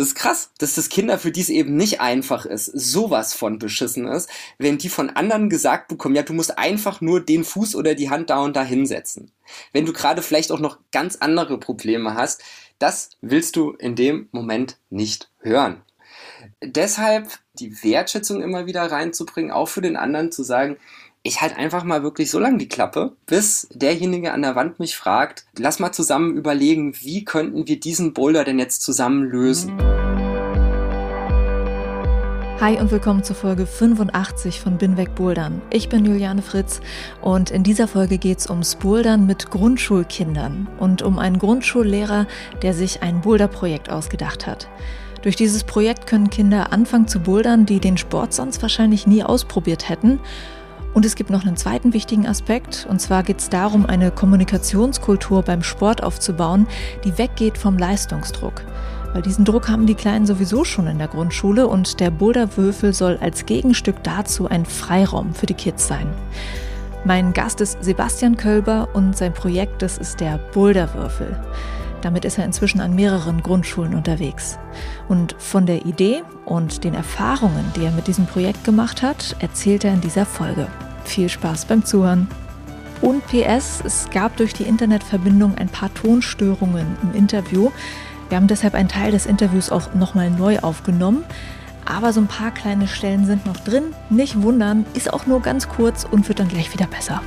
Das ist krass, dass das Kinder, für die es eben nicht einfach ist, sowas von beschissen ist, wenn die von anderen gesagt bekommen, ja, du musst einfach nur den Fuß oder die Hand da und da hinsetzen. Wenn du gerade vielleicht auch noch ganz andere Probleme hast, das willst du in dem Moment nicht hören. Deshalb die Wertschätzung immer wieder reinzubringen, auch für den anderen zu sagen, ich halt einfach mal wirklich so lange die Klappe, bis derjenige an der Wand mich fragt, lass mal zusammen überlegen, wie könnten wir diesen Boulder denn jetzt zusammen lösen. Hi und willkommen zur Folge 85 von Binweg Bouldern. Ich bin Juliane Fritz und in dieser Folge geht es ums Bouldern mit Grundschulkindern und um einen Grundschullehrer, der sich ein Boulderprojekt ausgedacht hat. Durch dieses Projekt können Kinder anfangen zu bouldern, die den Sport sonst wahrscheinlich nie ausprobiert hätten und es gibt noch einen zweiten wichtigen Aspekt, und zwar geht es darum, eine Kommunikationskultur beim Sport aufzubauen, die weggeht vom Leistungsdruck. Weil diesen Druck haben die Kleinen sowieso schon in der Grundschule und der Boulderwürfel soll als Gegenstück dazu ein Freiraum für die Kids sein. Mein Gast ist Sebastian Kölber und sein Projekt, das ist der Boulderwürfel. Damit ist er inzwischen an mehreren Grundschulen unterwegs. Und von der Idee und den Erfahrungen, die er mit diesem Projekt gemacht hat, erzählt er in dieser Folge. Viel Spaß beim Zuhören. Und PS, es gab durch die Internetverbindung ein paar Tonstörungen im Interview. Wir haben deshalb einen Teil des Interviews auch nochmal neu aufgenommen. Aber so ein paar kleine Stellen sind noch drin. Nicht wundern, ist auch nur ganz kurz und wird dann gleich wieder besser.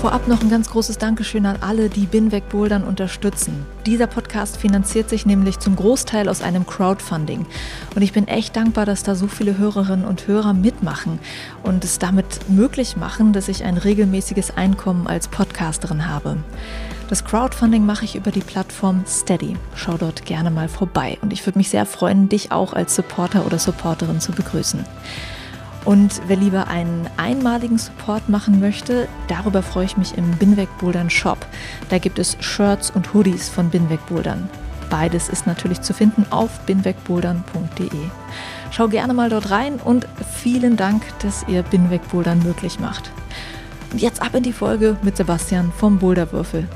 Vorab noch ein ganz großes Dankeschön an alle, die Binweg Bouldern unterstützen. Dieser Podcast finanziert sich nämlich zum Großteil aus einem Crowdfunding. Und ich bin echt dankbar, dass da so viele Hörerinnen und Hörer mitmachen und es damit möglich machen, dass ich ein regelmäßiges Einkommen als Podcasterin habe. Das Crowdfunding mache ich über die Plattform Steady. Schau dort gerne mal vorbei. Und ich würde mich sehr freuen, dich auch als Supporter oder Supporterin zu begrüßen. Und wer lieber einen einmaligen Support machen möchte, darüber freue ich mich im Binweg Bouldern Shop. Da gibt es Shirts und Hoodies von Binweg Bouldern. Beides ist natürlich zu finden auf binwegbouldern.de. Schau gerne mal dort rein und vielen Dank, dass ihr Binweg Bouldern möglich macht. Und jetzt ab in die Folge mit Sebastian vom Boulderwürfel.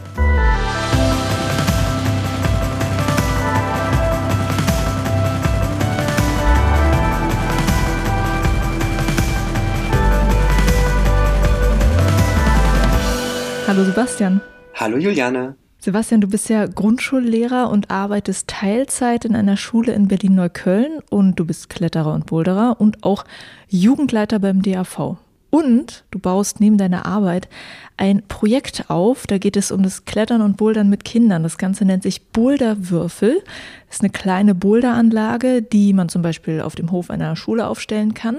Hallo Sebastian. Hallo Juliane. Sebastian, du bist ja Grundschullehrer und arbeitest Teilzeit in einer Schule in Berlin-Neukölln und du bist Kletterer und Boulderer und auch Jugendleiter beim DAV. Und du baust neben deiner Arbeit ein Projekt auf, da geht es um das Klettern und Bouldern mit Kindern. Das Ganze nennt sich Boulderwürfel. Das ist eine kleine Boulderanlage, die man zum Beispiel auf dem Hof einer Schule aufstellen kann.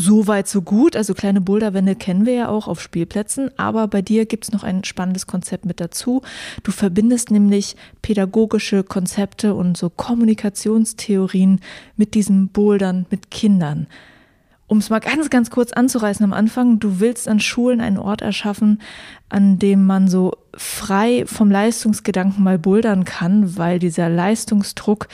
So weit, so gut. Also kleine Boulderwände kennen wir ja auch auf Spielplätzen, aber bei dir gibt es noch ein spannendes Konzept mit dazu. Du verbindest nämlich pädagogische Konzepte und so Kommunikationstheorien mit diesen Bouldern mit Kindern. Um es mal ganz, ganz kurz anzureißen am Anfang, du willst an Schulen einen Ort erschaffen, an dem man so frei vom Leistungsgedanken mal bouldern kann, weil dieser Leistungsdruck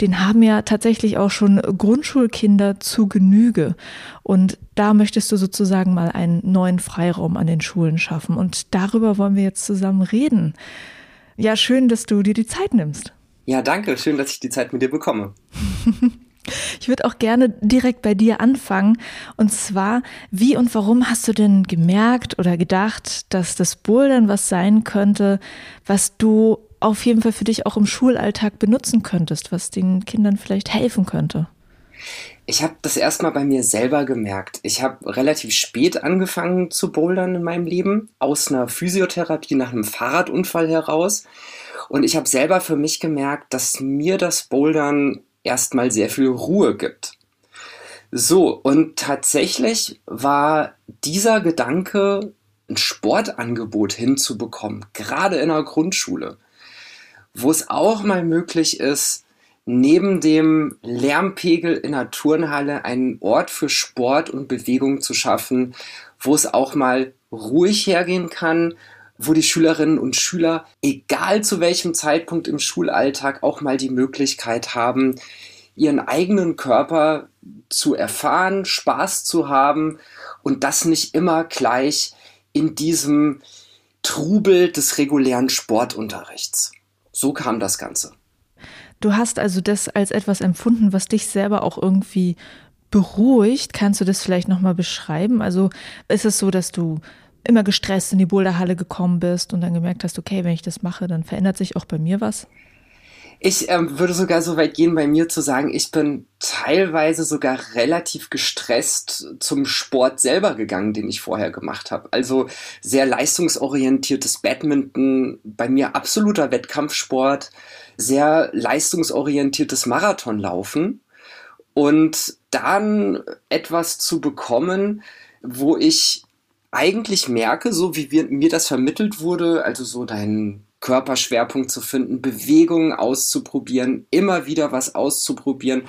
den haben ja tatsächlich auch schon Grundschulkinder zu Genüge. Und da möchtest du sozusagen mal einen neuen Freiraum an den Schulen schaffen. Und darüber wollen wir jetzt zusammen reden. Ja, schön, dass du dir die Zeit nimmst. Ja, danke. Schön, dass ich die Zeit mit dir bekomme. Ich würde auch gerne direkt bei dir anfangen. Und zwar, wie und warum hast du denn gemerkt oder gedacht, dass das Bouldern was sein könnte, was du auf jeden Fall für dich auch im Schulalltag benutzen könntest, was den Kindern vielleicht helfen könnte? Ich habe das erstmal bei mir selber gemerkt. Ich habe relativ spät angefangen zu bouldern in meinem Leben, aus einer Physiotherapie nach einem Fahrradunfall heraus. Und ich habe selber für mich gemerkt, dass mir das Bouldern erstmal sehr viel Ruhe gibt. So, und tatsächlich war dieser Gedanke, ein Sportangebot hinzubekommen, gerade in der Grundschule, wo es auch mal möglich ist, neben dem Lärmpegel in der Turnhalle einen Ort für Sport und Bewegung zu schaffen, wo es auch mal ruhig hergehen kann, wo die Schülerinnen und Schüler, egal zu welchem Zeitpunkt im Schulalltag, auch mal die Möglichkeit haben, ihren eigenen Körper zu erfahren, Spaß zu haben und das nicht immer gleich in diesem Trubel des regulären Sportunterrichts. So kam das Ganze. Du hast also das als etwas empfunden, was dich selber auch irgendwie beruhigt. Kannst du das vielleicht nochmal beschreiben? Also ist es so, dass du immer gestresst in die Boulderhalle gekommen bist und dann gemerkt hast, okay, wenn ich das mache, dann verändert sich auch bei mir was? Ich ähm, würde sogar so weit gehen, bei mir zu sagen, ich bin teilweise sogar relativ gestresst zum Sport selber gegangen, den ich vorher gemacht habe. Also sehr leistungsorientiertes Badminton, bei mir absoluter Wettkampfsport, sehr leistungsorientiertes Marathonlaufen. Und dann etwas zu bekommen, wo ich eigentlich merke, so wie wir, mir das vermittelt wurde, also so deinen Körperschwerpunkt zu finden, Bewegungen auszuprobieren, immer wieder was auszuprobieren,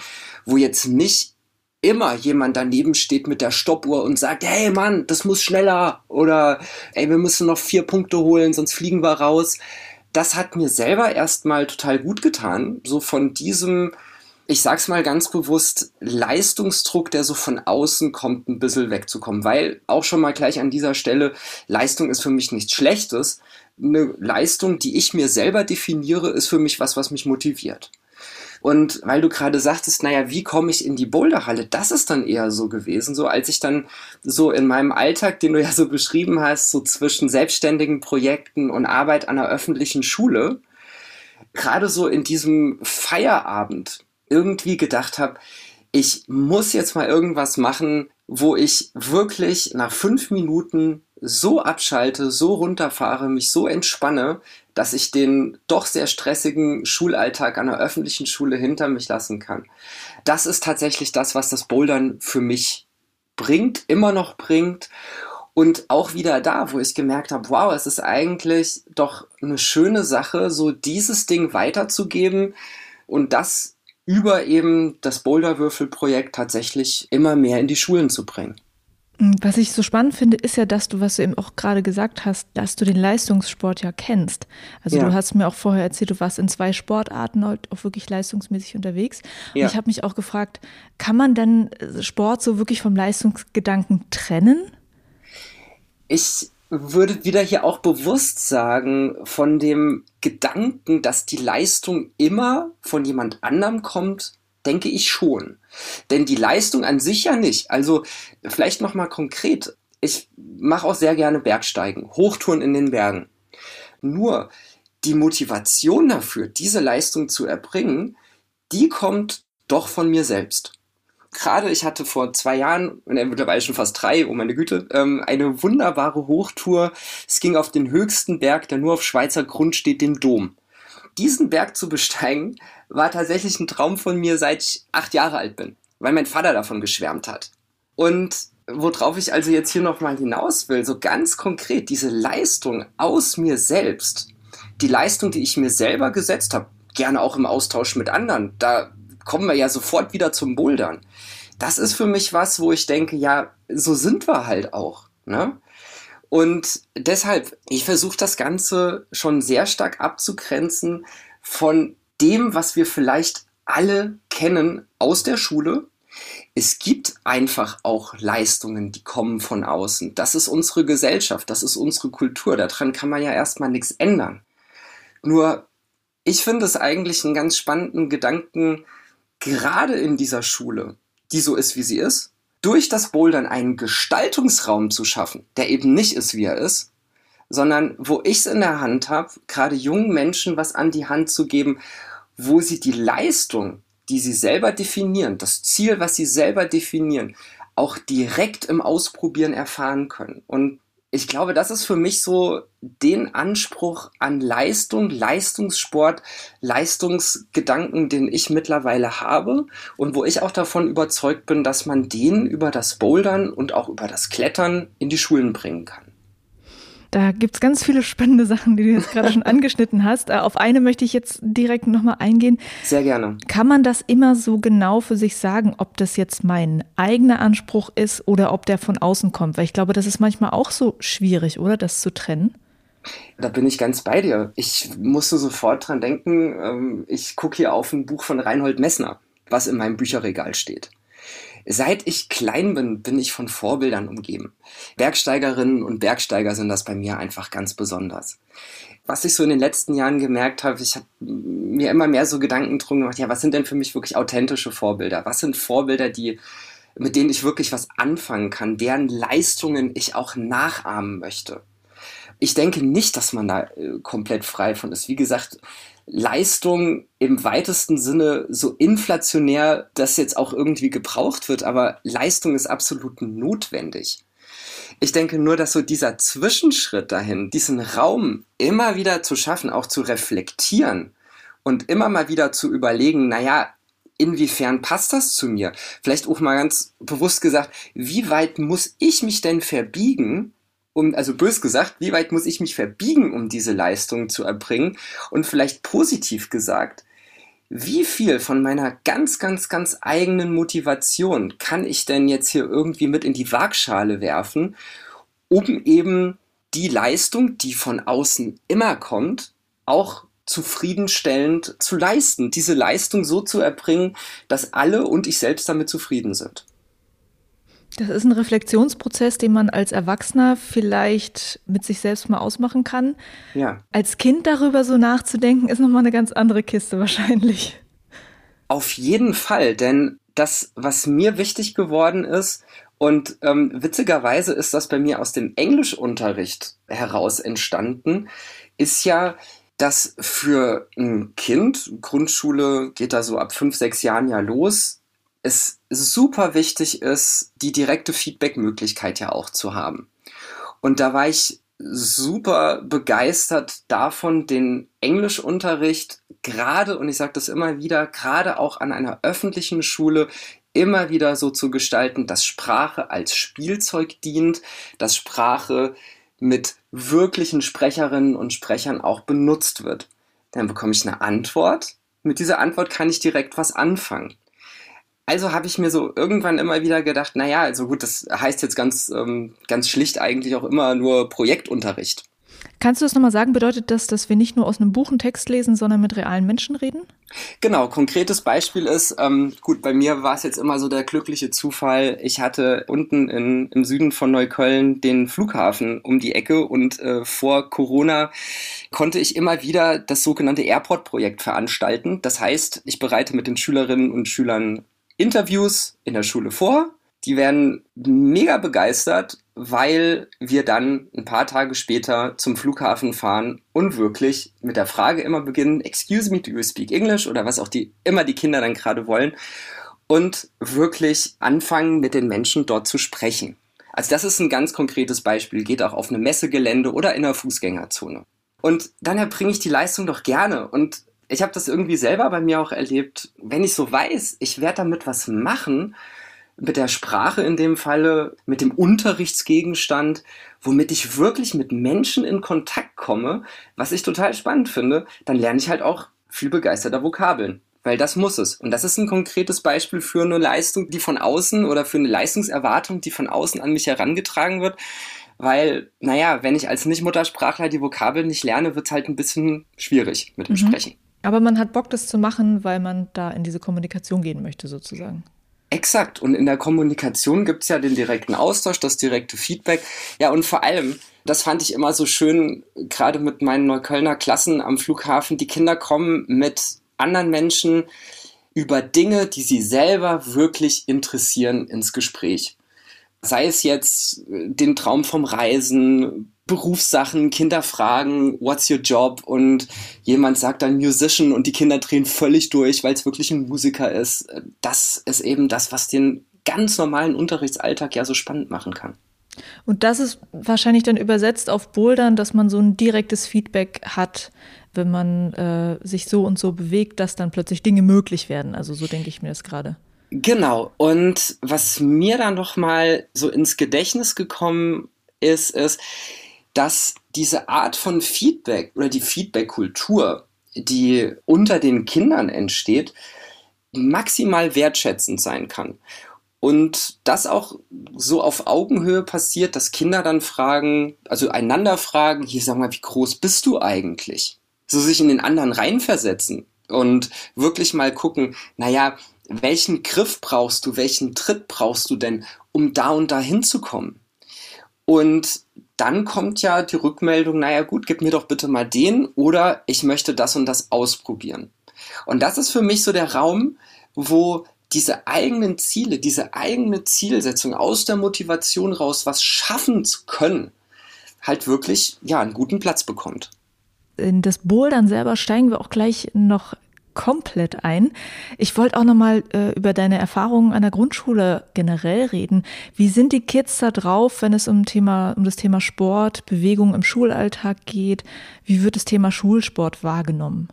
wo jetzt nicht immer jemand daneben steht mit der Stoppuhr und sagt, hey Mann, das muss schneller oder ey, wir müssen noch vier Punkte holen, sonst fliegen wir raus. Das hat mir selber erstmal total gut getan, so von diesem ich sag's mal ganz bewusst, Leistungsdruck, der so von außen kommt, ein bisschen wegzukommen. Weil auch schon mal gleich an dieser Stelle, Leistung ist für mich nichts Schlechtes. Eine Leistung, die ich mir selber definiere, ist für mich was, was mich motiviert. Und weil du gerade sagtest, naja, wie komme ich in die Boulderhalle? Das ist dann eher so gewesen, so als ich dann so in meinem Alltag, den du ja so beschrieben hast, so zwischen selbstständigen Projekten und Arbeit an einer öffentlichen Schule, gerade so in diesem Feierabend, irgendwie gedacht habe, ich muss jetzt mal irgendwas machen, wo ich wirklich nach fünf Minuten so abschalte, so runterfahre, mich so entspanne, dass ich den doch sehr stressigen Schulalltag an der öffentlichen Schule hinter mich lassen kann. Das ist tatsächlich das, was das Bouldern für mich bringt, immer noch bringt. Und auch wieder da, wo ich gemerkt habe, wow, es ist eigentlich doch eine schöne Sache, so dieses Ding weiterzugeben und das über eben das Boulderwürfelprojekt tatsächlich immer mehr in die Schulen zu bringen. Mm, was ich so spannend finde, ist ja, dass du, was du eben auch gerade gesagt hast, dass du den Leistungssport ja kennst. Also ja. du hast mir auch vorher erzählt, du warst in zwei Sportarten auch wirklich leistungsmäßig unterwegs. Und ja. ich habe mich auch gefragt, kann man denn Sport so wirklich vom Leistungsgedanken trennen? Ich würde wieder hier auch bewusst sagen, von dem Gedanken, dass die Leistung immer von jemand anderem kommt, denke ich schon. Denn die Leistung an sich ja nicht. Also vielleicht nochmal konkret. Ich mache auch sehr gerne Bergsteigen, Hochtouren in den Bergen. Nur die Motivation dafür, diese Leistung zu erbringen, die kommt doch von mir selbst gerade, ich hatte vor zwei Jahren, mittlerweile schon fast drei, oh meine Güte, ähm, eine wunderbare Hochtour. Es ging auf den höchsten Berg, der nur auf Schweizer Grund steht, den Dom. Diesen Berg zu besteigen, war tatsächlich ein Traum von mir, seit ich acht Jahre alt bin, weil mein Vater davon geschwärmt hat. Und worauf ich also jetzt hier nochmal hinaus will, so ganz konkret, diese Leistung aus mir selbst, die Leistung, die ich mir selber gesetzt habe, gerne auch im Austausch mit anderen, da kommen wir ja sofort wieder zum Bouldern. Das ist für mich was, wo ich denke, ja, so sind wir halt auch. Ne? Und deshalb, ich versuche das Ganze schon sehr stark abzugrenzen von dem, was wir vielleicht alle kennen aus der Schule. Es gibt einfach auch Leistungen, die kommen von außen. Das ist unsere Gesellschaft, das ist unsere Kultur. Daran kann man ja erstmal nichts ändern. Nur, ich finde es eigentlich einen ganz spannenden Gedanken, gerade in dieser Schule, die so ist, wie sie ist, durch das Bouldern einen Gestaltungsraum zu schaffen, der eben nicht ist, wie er ist, sondern wo ich es in der Hand habe, gerade jungen Menschen was an die Hand zu geben, wo sie die Leistung, die sie selber definieren, das Ziel, was sie selber definieren, auch direkt im Ausprobieren erfahren können. Und ich glaube, das ist für mich so den Anspruch an Leistung, Leistungssport, Leistungsgedanken, den ich mittlerweile habe und wo ich auch davon überzeugt bin, dass man den über das Bouldern und auch über das Klettern in die Schulen bringen kann. Da gibt es ganz viele spannende Sachen, die du jetzt gerade schon angeschnitten hast. Äh, auf eine möchte ich jetzt direkt nochmal eingehen. Sehr gerne. Kann man das immer so genau für sich sagen, ob das jetzt mein eigener Anspruch ist oder ob der von außen kommt? Weil ich glaube, das ist manchmal auch so schwierig, oder das zu trennen? Da bin ich ganz bei dir. Ich musste sofort dran denken, ähm, ich gucke hier auf ein Buch von Reinhold Messner, was in meinem Bücherregal steht. Seit ich klein bin, bin ich von Vorbildern umgeben. Bergsteigerinnen und Bergsteiger sind das bei mir einfach ganz besonders. Was ich so in den letzten Jahren gemerkt habe, ich habe mir immer mehr so Gedanken drum gemacht, ja, was sind denn für mich wirklich authentische Vorbilder? Was sind Vorbilder, die mit denen ich wirklich was anfangen kann, deren Leistungen ich auch nachahmen möchte? Ich denke nicht, dass man da äh, komplett frei von ist. Wie gesagt, Leistung im weitesten Sinne so inflationär das jetzt auch irgendwie gebraucht wird, aber Leistung ist absolut notwendig. Ich denke nur, dass so dieser Zwischenschritt dahin, diesen Raum immer wieder zu schaffen, auch zu reflektieren und immer mal wieder zu überlegen, naja, inwiefern passt das zu mir? Vielleicht auch mal ganz bewusst gesagt, wie weit muss ich mich denn verbiegen, um, also bös gesagt, wie weit muss ich mich verbiegen, um diese Leistung zu erbringen? Und vielleicht positiv gesagt, wie viel von meiner ganz, ganz, ganz eigenen Motivation kann ich denn jetzt hier irgendwie mit in die Waagschale werfen, um eben die Leistung, die von außen immer kommt, auch zufriedenstellend zu leisten, diese Leistung so zu erbringen, dass alle und ich selbst damit zufrieden sind. Das ist ein Reflexionsprozess, den man als Erwachsener vielleicht mit sich selbst mal ausmachen kann. Ja. Als Kind darüber so nachzudenken, ist nochmal eine ganz andere Kiste wahrscheinlich. Auf jeden Fall, denn das, was mir wichtig geworden ist, und ähm, witzigerweise ist das bei mir aus dem Englischunterricht heraus entstanden, ist ja, dass für ein Kind, Grundschule geht da so ab fünf, sechs Jahren ja los, es super wichtig ist, die direkte Feedback-Möglichkeit ja auch zu haben. Und da war ich super begeistert davon, den Englischunterricht gerade, und ich sage das immer wieder, gerade auch an einer öffentlichen Schule immer wieder so zu gestalten, dass Sprache als Spielzeug dient, dass Sprache mit wirklichen Sprecherinnen und Sprechern auch benutzt wird. Dann bekomme ich eine Antwort. Mit dieser Antwort kann ich direkt was anfangen. Also habe ich mir so irgendwann immer wieder gedacht, naja, also gut, das heißt jetzt ganz, ähm, ganz schlicht eigentlich auch immer nur Projektunterricht. Kannst du das nochmal sagen? Bedeutet das, dass wir nicht nur aus einem Buch einen Text lesen, sondern mit realen Menschen reden? Genau, konkretes Beispiel ist, ähm, gut, bei mir war es jetzt immer so der glückliche Zufall. Ich hatte unten in, im Süden von Neukölln den Flughafen um die Ecke und äh, vor Corona konnte ich immer wieder das sogenannte Airport-Projekt veranstalten. Das heißt, ich bereite mit den Schülerinnen und Schülern Interviews in der Schule vor. Die werden mega begeistert, weil wir dann ein paar Tage später zum Flughafen fahren und wirklich mit der Frage immer beginnen, excuse me, do you speak English oder was auch die, immer die Kinder dann gerade wollen und wirklich anfangen mit den Menschen dort zu sprechen. Also das ist ein ganz konkretes Beispiel, geht auch auf eine Messegelände oder in einer Fußgängerzone. Und dann erbringe ich die Leistung doch gerne und ich habe das irgendwie selber bei mir auch erlebt, wenn ich so weiß, ich werde damit was machen, mit der Sprache in dem Falle, mit dem Unterrichtsgegenstand, womit ich wirklich mit Menschen in Kontakt komme, was ich total spannend finde, dann lerne ich halt auch viel begeisterter Vokabeln. Weil das muss es. Und das ist ein konkretes Beispiel für eine Leistung, die von außen oder für eine Leistungserwartung, die von außen an mich herangetragen wird. Weil, naja, wenn ich als Nicht-Muttersprachler die Vokabeln nicht lerne, wird es halt ein bisschen schwierig mit dem mhm. Sprechen. Aber man hat Bock, das zu machen, weil man da in diese Kommunikation gehen möchte, sozusagen. Exakt. Und in der Kommunikation gibt es ja den direkten Austausch, das direkte Feedback. Ja, und vor allem, das fand ich immer so schön, gerade mit meinen Neuköllner Klassen am Flughafen, die Kinder kommen mit anderen Menschen über Dinge, die sie selber wirklich interessieren, ins Gespräch. Sei es jetzt den Traum vom Reisen, Berufssachen, Kinder fragen, what's your job? Und jemand sagt dann Musician und die Kinder drehen völlig durch, weil es wirklich ein Musiker ist. Das ist eben das, was den ganz normalen Unterrichtsalltag ja so spannend machen kann. Und das ist wahrscheinlich dann übersetzt auf Bouldern, dass man so ein direktes Feedback hat, wenn man äh, sich so und so bewegt, dass dann plötzlich Dinge möglich werden. Also so denke ich mir das gerade. Genau. Und was mir dann noch mal so ins Gedächtnis gekommen ist, ist, dass diese Art von Feedback oder die Feedback-Kultur, die unter den Kindern entsteht, maximal wertschätzend sein kann. Und das auch so auf Augenhöhe passiert, dass Kinder dann fragen, also einander fragen, hier sag mal, wie groß bist du eigentlich? So sich in den anderen reinversetzen und wirklich mal gucken, naja, welchen Griff brauchst du, welchen Tritt brauchst du denn, um da und da hinzukommen? Und dann kommt ja die Rückmeldung, naja gut, gib mir doch bitte mal den oder ich möchte das und das ausprobieren. Und das ist für mich so der Raum, wo diese eigenen Ziele, diese eigene Zielsetzung aus der Motivation raus, was schaffen zu können, halt wirklich ja einen guten Platz bekommt. In das Bouldern selber steigen wir auch gleich noch komplett ein. Ich wollte auch noch mal äh, über deine Erfahrungen an der Grundschule generell reden. Wie sind die Kids da drauf, wenn es um Thema um das Thema Sport, Bewegung im Schulalltag geht? Wie wird das Thema Schulsport wahrgenommen?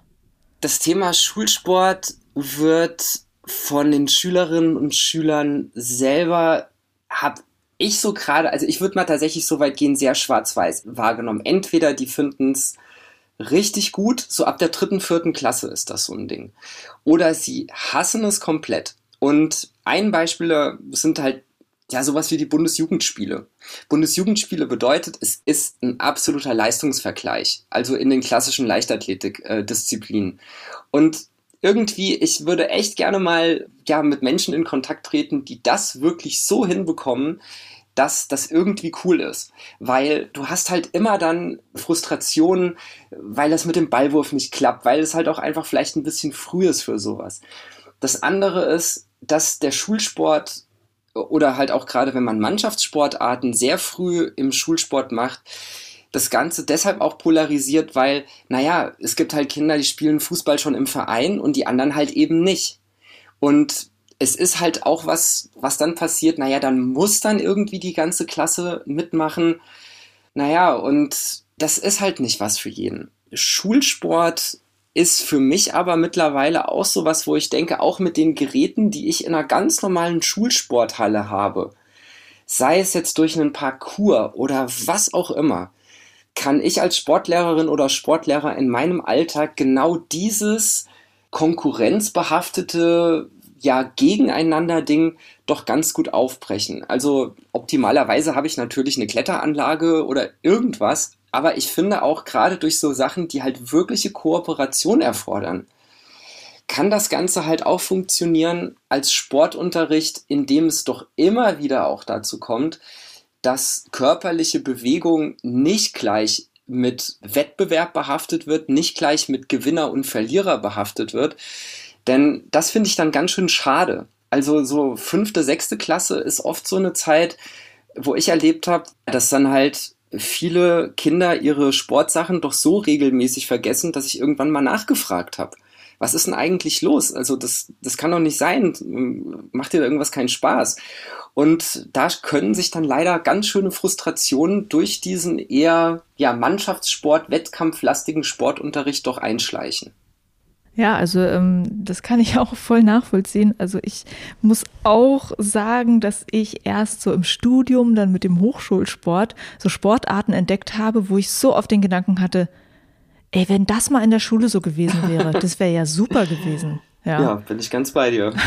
Das Thema Schulsport wird von den Schülerinnen und Schülern selber habe ich so gerade, also ich würde mal tatsächlich so weit gehen, sehr schwarz-weiß wahrgenommen. Entweder die finden es richtig gut, so ab der dritten, vierten Klasse ist das so ein Ding. Oder sie hassen es komplett. Und ein Beispiel sind halt ja sowas wie die Bundesjugendspiele. Bundesjugendspiele bedeutet, es ist ein absoluter Leistungsvergleich, also in den klassischen Leichtathletik-Disziplinen. Und irgendwie, ich würde echt gerne mal ja mit Menschen in Kontakt treten, die das wirklich so hinbekommen, dass das irgendwie cool ist. Weil du hast halt immer dann Frustrationen, weil das mit dem Ballwurf nicht klappt, weil es halt auch einfach vielleicht ein bisschen früh ist für sowas. Das andere ist, dass der Schulsport oder halt auch gerade wenn man Mannschaftssportarten sehr früh im Schulsport macht, das Ganze deshalb auch polarisiert, weil, naja, es gibt halt Kinder, die spielen Fußball schon im Verein und die anderen halt eben nicht. Und es ist halt auch was, was dann passiert, naja, dann muss dann irgendwie die ganze Klasse mitmachen. Naja, und das ist halt nicht was für jeden. Schulsport ist für mich aber mittlerweile auch so was, wo ich denke, auch mit den Geräten, die ich in einer ganz normalen Schulsporthalle habe, sei es jetzt durch einen Parcours oder was auch immer, kann ich als Sportlehrerin oder Sportlehrer in meinem Alltag genau dieses konkurrenzbehaftete ja gegeneinander Ding doch ganz gut aufbrechen. Also optimalerweise habe ich natürlich eine Kletteranlage oder irgendwas, aber ich finde auch gerade durch so Sachen, die halt wirkliche Kooperation erfordern, kann das Ganze halt auch funktionieren als Sportunterricht, in dem es doch immer wieder auch dazu kommt, dass körperliche Bewegung nicht gleich mit Wettbewerb behaftet wird, nicht gleich mit Gewinner und Verlierer behaftet wird, denn das finde ich dann ganz schön schade. Also so fünfte, sechste Klasse ist oft so eine Zeit, wo ich erlebt habe, dass dann halt viele Kinder ihre Sportsachen doch so regelmäßig vergessen, dass ich irgendwann mal nachgefragt habe. Was ist denn eigentlich los? Also das, das kann doch nicht sein. Macht dir irgendwas keinen Spaß? Und da können sich dann leider ganz schöne Frustrationen durch diesen eher ja, Mannschaftssport, Wettkampflastigen Sportunterricht doch einschleichen. Ja, also ähm, das kann ich auch voll nachvollziehen. Also ich muss auch sagen, dass ich erst so im Studium dann mit dem Hochschulsport so Sportarten entdeckt habe, wo ich so oft den Gedanken hatte, ey, wenn das mal in der Schule so gewesen wäre, das wäre ja super gewesen. Ja, ja bin ich ganz bei dir.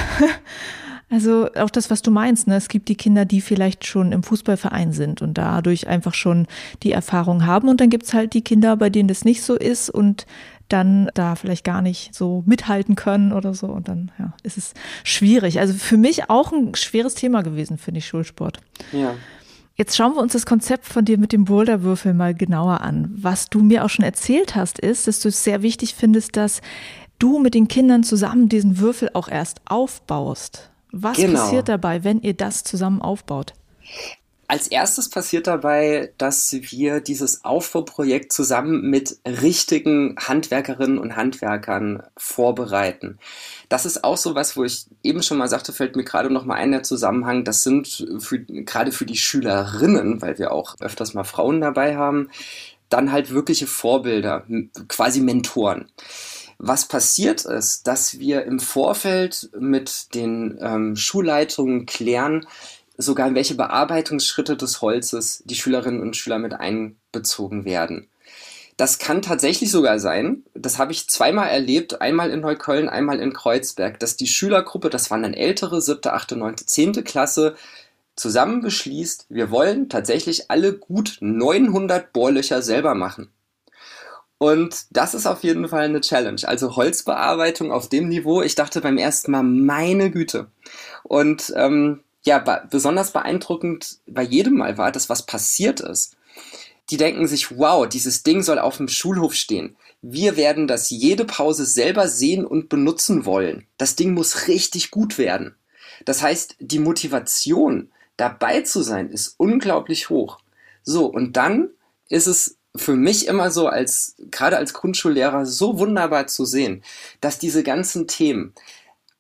Also auch das, was du meinst, ne? es gibt die Kinder, die vielleicht schon im Fußballverein sind und dadurch einfach schon die Erfahrung haben. Und dann gibt's halt die Kinder, bei denen das nicht so ist und dann da vielleicht gar nicht so mithalten können oder so. Und dann ja, ist es schwierig. Also für mich auch ein schweres Thema gewesen, finde ich, Schulsport. Ja. Jetzt schauen wir uns das Konzept von dir mit dem Boulderwürfel mal genauer an. Was du mir auch schon erzählt hast, ist, dass du es sehr wichtig findest, dass du mit den Kindern zusammen diesen Würfel auch erst aufbaust. Was genau. passiert dabei, wenn ihr das zusammen aufbaut? Als erstes passiert dabei, dass wir dieses Aufbauprojekt zusammen mit richtigen Handwerkerinnen und Handwerkern vorbereiten. Das ist auch so was, wo ich eben schon mal sagte, fällt mir gerade noch mal ein der Zusammenhang. Das sind für, gerade für die Schülerinnen, weil wir auch öfters mal Frauen dabei haben, dann halt wirkliche Vorbilder, quasi Mentoren. Was passiert ist, dass wir im Vorfeld mit den ähm, Schulleitungen klären, sogar in welche Bearbeitungsschritte des Holzes die Schülerinnen und Schüler mit einbezogen werden. Das kann tatsächlich sogar sein, das habe ich zweimal erlebt, einmal in Neukölln, einmal in Kreuzberg, dass die Schülergruppe, das waren dann ältere, siebte, achte, neunte, zehnte Klasse, zusammen beschließt, wir wollen tatsächlich alle gut 900 Bohrlöcher selber machen. Und das ist auf jeden Fall eine Challenge. Also Holzbearbeitung auf dem Niveau. Ich dachte beim ersten Mal, meine Güte. Und ähm, ja, besonders beeindruckend bei jedem Mal war, dass was passiert ist. Die denken sich, wow, dieses Ding soll auf dem Schulhof stehen. Wir werden das jede Pause selber sehen und benutzen wollen. Das Ding muss richtig gut werden. Das heißt, die Motivation, dabei zu sein, ist unglaublich hoch. So, und dann ist es für mich immer so als, gerade als Grundschullehrer, so wunderbar zu sehen, dass diese ganzen Themen,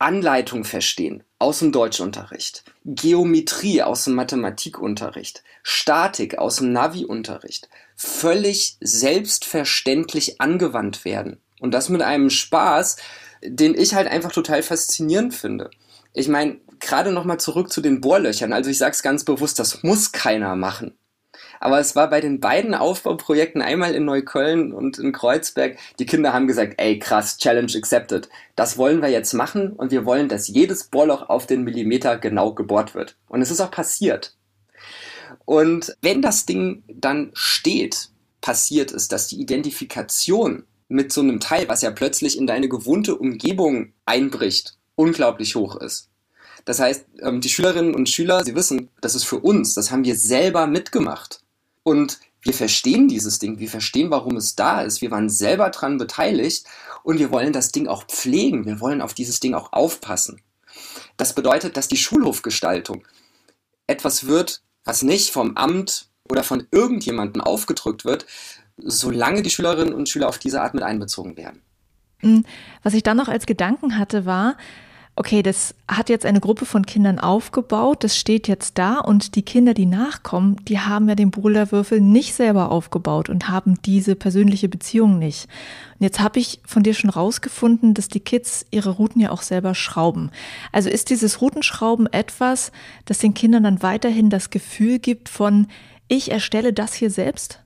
Anleitung verstehen aus dem Deutschunterricht, Geometrie aus dem Mathematikunterricht, Statik aus dem Navi-Unterricht völlig selbstverständlich angewandt werden. Und das mit einem Spaß, den ich halt einfach total faszinierend finde. Ich meine, gerade nochmal zurück zu den Bohrlöchern. Also ich sage es ganz bewusst, das muss keiner machen. Aber es war bei den beiden Aufbauprojekten, einmal in Neukölln und in Kreuzberg, die Kinder haben gesagt, ey krass, Challenge accepted. Das wollen wir jetzt machen und wir wollen, dass jedes Bohrloch auf den Millimeter genau gebohrt wird. Und es ist auch passiert. Und wenn das Ding dann steht, passiert ist, dass die Identifikation mit so einem Teil, was ja plötzlich in deine gewohnte Umgebung einbricht, unglaublich hoch ist. Das heißt, ähm, die Schülerinnen und Schüler, sie wissen, das ist für uns, das haben wir selber mitgemacht. Und wir verstehen dieses Ding, wir verstehen, warum es da ist, wir waren selber dran beteiligt und wir wollen das Ding auch pflegen, wir wollen auf dieses Ding auch aufpassen. Das bedeutet, dass die Schulhofgestaltung etwas wird, was nicht vom Amt oder von irgendjemandem aufgedrückt wird, solange die Schülerinnen und Schüler auf diese Art mit einbezogen werden. Hm, was ich dann noch als Gedanken hatte, war, okay, das hat jetzt eine Gruppe von Kindern aufgebaut, das steht jetzt da und die Kinder, die nachkommen, die haben ja den Boulderwürfel nicht selber aufgebaut und haben diese persönliche Beziehung nicht. Und jetzt habe ich von dir schon rausgefunden, dass die Kids ihre Routen ja auch selber schrauben. Also ist dieses Routenschrauben etwas, das den Kindern dann weiterhin das Gefühl gibt von, ich erstelle das hier selbst?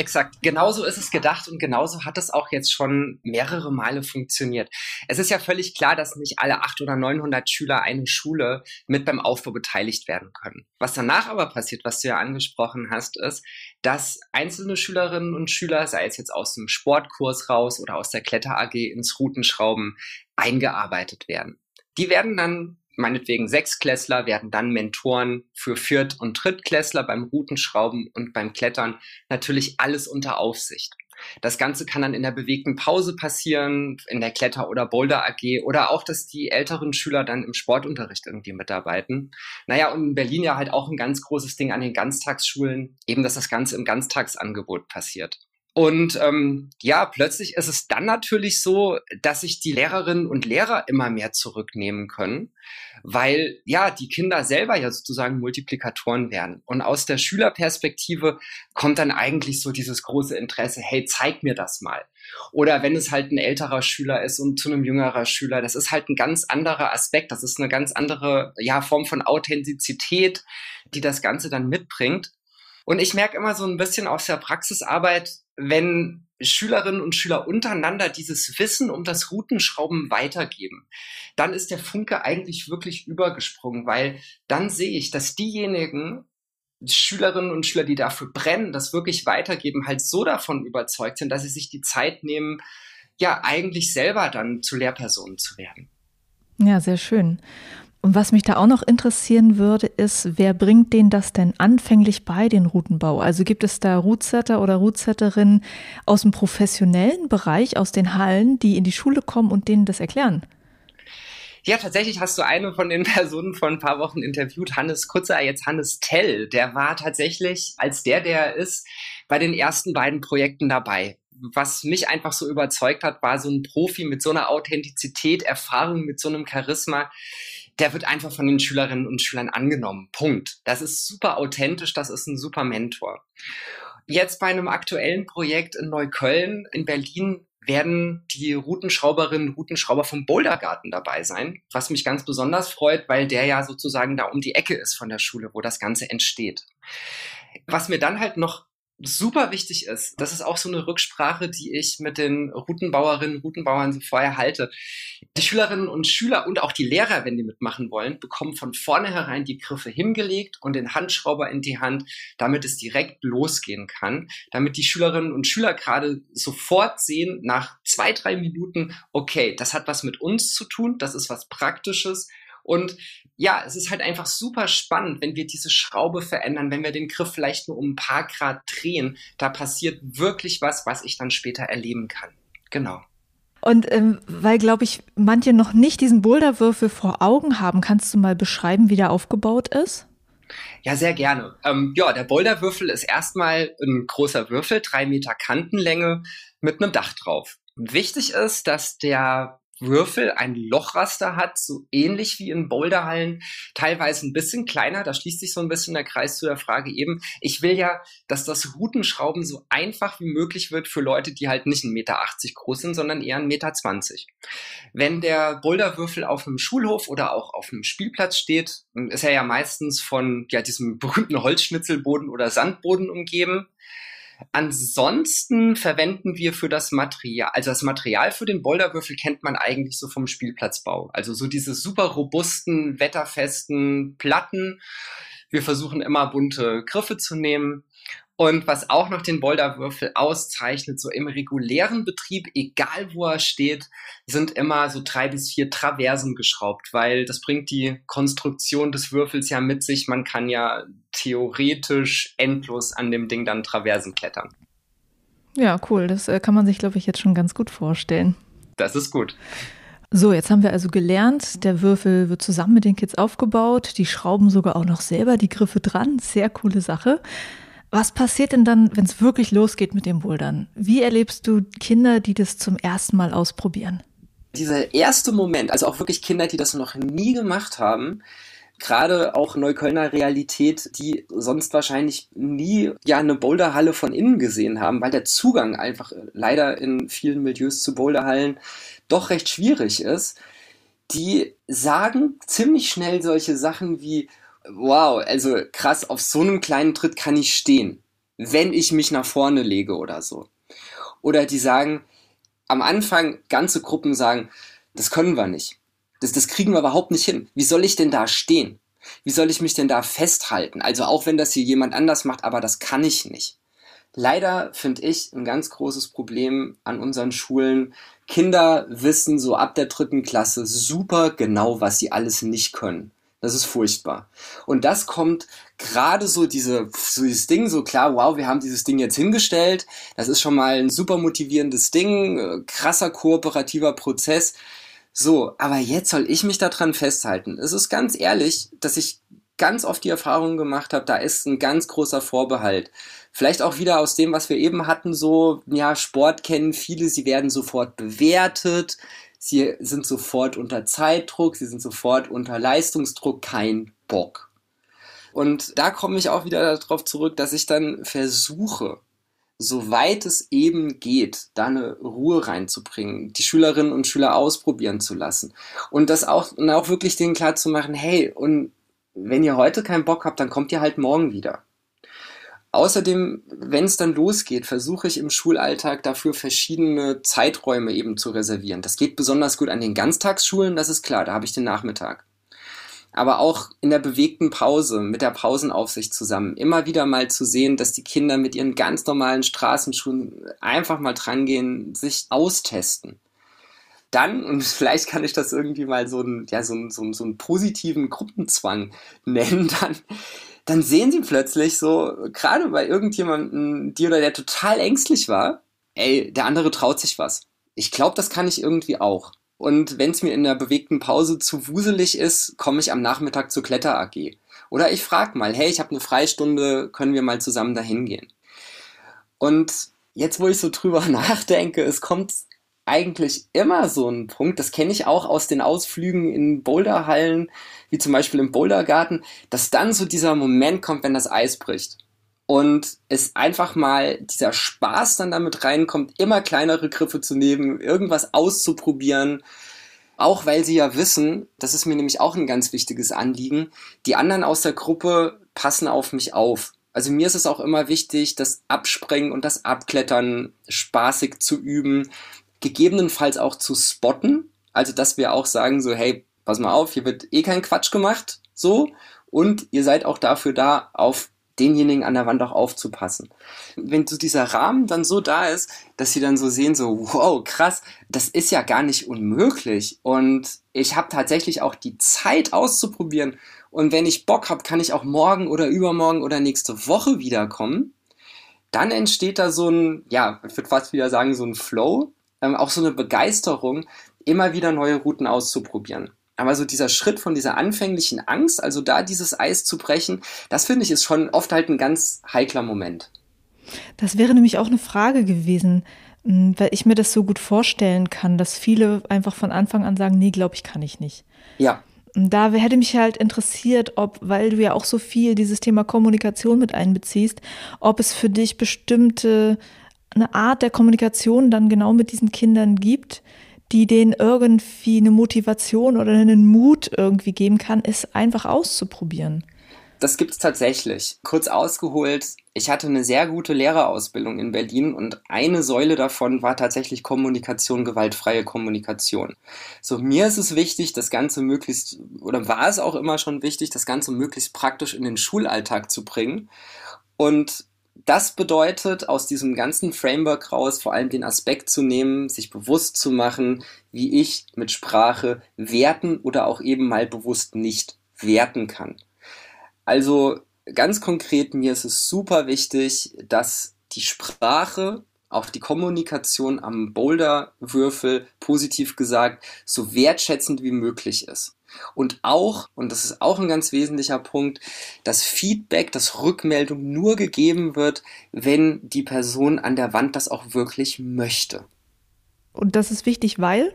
Exakt, genauso ist es gedacht und genauso hat es auch jetzt schon mehrere Male funktioniert. Es ist ja völlig klar, dass nicht alle 800 oder 900 Schüler einer Schule mit beim Aufbau beteiligt werden können. Was danach aber passiert, was du ja angesprochen hast, ist, dass einzelne Schülerinnen und Schüler, sei es jetzt aus dem Sportkurs raus oder aus der Kletter AG ins Routenschrauben, eingearbeitet werden. Die werden dann meinetwegen Sechsklässler werden dann Mentoren für Viert- und Drittklässler beim Routenschrauben und beim Klettern. Natürlich alles unter Aufsicht. Das Ganze kann dann in der bewegten Pause passieren, in der Kletter- oder Boulder AG oder auch, dass die älteren Schüler dann im Sportunterricht irgendwie mitarbeiten. Naja, und in Berlin ja halt auch ein ganz großes Ding an den Ganztagsschulen, eben, dass das Ganze im Ganztagsangebot passiert. Und ähm, ja, plötzlich ist es dann natürlich so, dass sich die Lehrerinnen und Lehrer immer mehr zurücknehmen können, weil ja die Kinder selber ja sozusagen Multiplikatoren werden. Und aus der Schülerperspektive kommt dann eigentlich so dieses große Interesse, hey, zeig mir das mal. Oder wenn es halt ein älterer Schüler ist und zu einem jüngerer Schüler, das ist halt ein ganz anderer Aspekt, das ist eine ganz andere ja, Form von Authentizität, die das Ganze dann mitbringt. Und ich merke immer so ein bisschen aus der Praxisarbeit, wenn Schülerinnen und Schüler untereinander dieses Wissen um das Routenschrauben weitergeben, dann ist der Funke eigentlich wirklich übergesprungen, weil dann sehe ich, dass diejenigen Schülerinnen und Schüler, die dafür brennen, das wirklich weitergeben, halt so davon überzeugt sind, dass sie sich die Zeit nehmen, ja, eigentlich selber dann zu Lehrpersonen zu werden. Ja, sehr schön. Und was mich da auch noch interessieren würde, ist, wer bringt denen das denn anfänglich bei, den Routenbau? Also gibt es da Routsetter oder Routsetterinnen aus dem professionellen Bereich, aus den Hallen, die in die Schule kommen und denen das erklären? Ja, tatsächlich hast du eine von den Personen vor ein paar Wochen interviewt, Hannes Kutzer, jetzt Hannes Tell. Der war tatsächlich als der, der ist, bei den ersten beiden Projekten dabei was mich einfach so überzeugt hat, war so ein Profi mit so einer Authentizität, Erfahrung, mit so einem Charisma der wird einfach von den Schülerinnen und Schülern angenommen. Punkt. Das ist super authentisch, das ist ein super Mentor. Jetzt bei einem aktuellen Projekt in Neukölln, in Berlin, werden die Routenschrauberinnen, Routenschrauber vom Bouldergarten dabei sein, was mich ganz besonders freut, weil der ja sozusagen da um die Ecke ist von der Schule, wo das Ganze entsteht. Was mir dann halt noch super wichtig ist, das ist auch so eine Rücksprache, die ich mit den Routenbauerinnen, Routenbauern so vorher halte. Die Schülerinnen und Schüler und auch die Lehrer, wenn die mitmachen wollen, bekommen von vornherein die Griffe hingelegt und den Handschrauber in die Hand, damit es direkt losgehen kann, damit die Schülerinnen und Schüler gerade sofort sehen, nach zwei, drei Minuten, okay, das hat was mit uns zu tun, das ist was Praktisches, und ja, es ist halt einfach super spannend, wenn wir diese Schraube verändern, wenn wir den Griff vielleicht nur um ein paar Grad drehen. Da passiert wirklich was, was ich dann später erleben kann. Genau. Und ähm, weil, glaube ich, manche noch nicht diesen Boulderwürfel vor Augen haben, kannst du mal beschreiben, wie der aufgebaut ist? Ja, sehr gerne. Ähm, ja, der Boulderwürfel ist erstmal ein großer Würfel, drei Meter Kantenlänge mit einem Dach drauf. Wichtig ist, dass der Würfel ein Lochraster hat, so ähnlich wie in Boulderhallen, teilweise ein bisschen kleiner. Da schließt sich so ein bisschen der Kreis zu der Frage eben. Ich will ja, dass das Routenschrauben so einfach wie möglich wird für Leute, die halt nicht 1,80 Meter groß sind, sondern eher 1,20 Meter. Wenn der Boulderwürfel auf einem Schulhof oder auch auf einem Spielplatz steht, ist er ja meistens von ja, diesem berühmten Holzschnitzelboden oder Sandboden umgeben. Ansonsten verwenden wir für das Material, also das Material für den Boulderwürfel kennt man eigentlich so vom Spielplatzbau. Also so diese super robusten, wetterfesten Platten. Wir versuchen immer bunte Griffe zu nehmen. Und was auch noch den Boulderwürfel auszeichnet, so im regulären Betrieb, egal wo er steht, sind immer so drei bis vier Traversen geschraubt, weil das bringt die Konstruktion des Würfels ja mit sich. Man kann ja theoretisch endlos an dem Ding dann Traversen klettern. Ja, cool. Das äh, kann man sich, glaube ich, jetzt schon ganz gut vorstellen. Das ist gut. So, jetzt haben wir also gelernt, der Würfel wird zusammen mit den Kids aufgebaut. Die schrauben sogar auch noch selber die Griffe dran. Sehr coole Sache. Was passiert denn dann, wenn es wirklich losgeht mit dem Bouldern? Wie erlebst du Kinder, die das zum ersten Mal ausprobieren? Dieser erste Moment, also auch wirklich Kinder, die das noch nie gemacht haben, gerade auch Neuköllner Realität, die sonst wahrscheinlich nie ja eine Boulderhalle von innen gesehen haben, weil der Zugang einfach leider in vielen Milieus zu Boulderhallen doch recht schwierig ist. Die sagen ziemlich schnell solche Sachen wie, wow, also krass, auf so einem kleinen Tritt kann ich stehen, wenn ich mich nach vorne lege oder so. Oder die sagen, am Anfang ganze Gruppen sagen, das können wir nicht. Das, das kriegen wir überhaupt nicht hin. Wie soll ich denn da stehen? Wie soll ich mich denn da festhalten? Also auch wenn das hier jemand anders macht, aber das kann ich nicht. Leider finde ich ein ganz großes Problem an unseren Schulen. Kinder wissen so ab der dritten Klasse super genau, was sie alles nicht können. Das ist furchtbar. Und das kommt gerade so diese, so dieses Ding, so klar, wow, wir haben dieses Ding jetzt hingestellt. Das ist schon mal ein super motivierendes Ding, äh, krasser kooperativer Prozess. So, aber jetzt soll ich mich daran festhalten. Es ist ganz ehrlich, dass ich ganz oft die Erfahrung gemacht habe, da ist ein ganz großer Vorbehalt. Vielleicht auch wieder aus dem, was wir eben hatten, so, ja, Sport kennen viele, sie werden sofort bewertet, sie sind sofort unter Zeitdruck, sie sind sofort unter Leistungsdruck, kein Bock. Und da komme ich auch wieder darauf zurück, dass ich dann versuche, soweit es eben geht, da eine Ruhe reinzubringen, die Schülerinnen und Schüler ausprobieren zu lassen und das auch, und auch wirklich denen klar zu machen, hey, und wenn ihr heute keinen Bock habt, dann kommt ihr halt morgen wieder. Außerdem, wenn es dann losgeht, versuche ich im Schulalltag dafür verschiedene Zeiträume eben zu reservieren. Das geht besonders gut an den Ganztagsschulen, das ist klar, da habe ich den Nachmittag. Aber auch in der bewegten Pause, mit der Pausenaufsicht zusammen, immer wieder mal zu sehen, dass die Kinder mit ihren ganz normalen Straßenschuhen einfach mal drangehen, sich austesten. Dann, und vielleicht kann ich das irgendwie mal so einen, ja, so einen, so einen, so einen positiven Gruppenzwang nennen, dann dann sehen sie plötzlich so, gerade bei irgendjemandem, die oder der total ängstlich war, ey, der andere traut sich was. Ich glaube, das kann ich irgendwie auch. Und wenn es mir in der bewegten Pause zu wuselig ist, komme ich am Nachmittag zur Kletter AG. Oder ich frage mal, hey, ich habe eine Freistunde, können wir mal zusammen dahin gehen? Und jetzt, wo ich so drüber nachdenke, es kommt eigentlich immer so ein Punkt, das kenne ich auch aus den Ausflügen in Boulderhallen, wie zum Beispiel im Bouldergarten, dass dann so dieser Moment kommt, wenn das Eis bricht. und es einfach mal dieser Spaß dann damit reinkommt, immer kleinere Griffe zu nehmen, irgendwas auszuprobieren, auch weil sie ja wissen, das ist mir nämlich auch ein ganz wichtiges Anliegen, die anderen aus der Gruppe passen auf mich auf. Also mir ist es auch immer wichtig, das Abspringen und das Abklettern spaßig zu üben, gegebenenfalls auch zu spotten. Also dass wir auch sagen so, hey, pass mal auf, hier wird eh kein Quatsch gemacht, so. Und ihr seid auch dafür da, auf denjenigen an der Wand auch aufzupassen. Wenn so dieser Rahmen dann so da ist, dass sie dann so sehen, so, wow, krass, das ist ja gar nicht unmöglich. Und ich habe tatsächlich auch die Zeit auszuprobieren. Und wenn ich Bock habe, kann ich auch morgen oder übermorgen oder nächste Woche wiederkommen. Dann entsteht da so ein, ja, ich würde fast wieder sagen, so ein Flow, ähm, auch so eine Begeisterung, immer wieder neue Routen auszuprobieren. Aber so dieser Schritt von dieser anfänglichen Angst, also da dieses Eis zu brechen, das finde ich ist schon oft halt ein ganz heikler Moment. Das wäre nämlich auch eine Frage gewesen, hm, weil ich mir das so gut vorstellen kann, dass viele einfach von Anfang an sagen, nee, glaube ich, kann ich nicht. Ja. Und da hätte mich halt interessiert, ob, weil du ja auch so viel dieses Thema Kommunikation mit einbeziehst, ob es für dich bestimmte eine Art der Kommunikation dann genau mit diesen Kindern gibt, die denen irgendwie eine Motivation oder einen Mut irgendwie geben kann, es einfach auszuprobieren. Das gibt's tatsächlich. Kurz ausgeholt, ich hatte eine sehr gute Lehrerausbildung in Berlin und eine Säule davon war tatsächlich Kommunikation, gewaltfreie Kommunikation. So, mir ist es wichtig, das Ganze möglichst, oder war es auch immer schon wichtig, das Ganze möglichst praktisch in den Schulalltag zu bringen. Und das bedeutet, aus diesem ganzen Framework raus vor allem den Aspekt zu nehmen, sich bewusst zu machen, wie ich mit Sprache werten oder auch eben mal bewusst nicht werten kann. Also ganz konkret, mir ist es super wichtig, dass die Sprache, auch die Kommunikation am Boulderwürfel, positiv gesagt, so wertschätzend wie möglich ist. Und auch, und das ist auch ein ganz wesentlicher Punkt, dass Feedback, dass Rückmeldung nur gegeben wird, wenn die Person an der Wand das auch wirklich möchte. Und das ist wichtig, weil?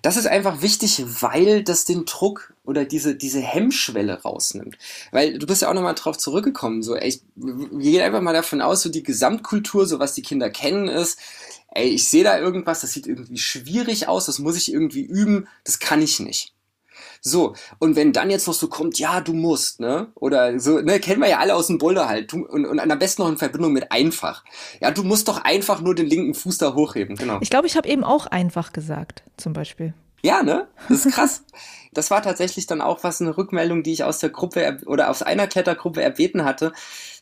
Das ist einfach wichtig, weil das den Druck oder diese, diese Hemmschwelle rausnimmt. Weil du bist ja auch nochmal drauf zurückgekommen. So, ey, wir gehen einfach mal davon aus, so die Gesamtkultur, so was die Kinder kennen, ist, ey, ich sehe da irgendwas, das sieht irgendwie schwierig aus, das muss ich irgendwie üben, das kann ich nicht. So, und wenn dann jetzt noch so kommt, ja, du musst, ne? Oder so, ne, kennen wir ja alle aus dem Boulder halt. Und, und am besten noch in Verbindung mit einfach. Ja, du musst doch einfach nur den linken Fuß da hochheben, genau. Ich glaube, ich habe eben auch einfach gesagt, zum Beispiel. Ja, ne? Das ist krass. das war tatsächlich dann auch was eine Rückmeldung, die ich aus der Gruppe oder aus einer Klettergruppe erbeten hatte,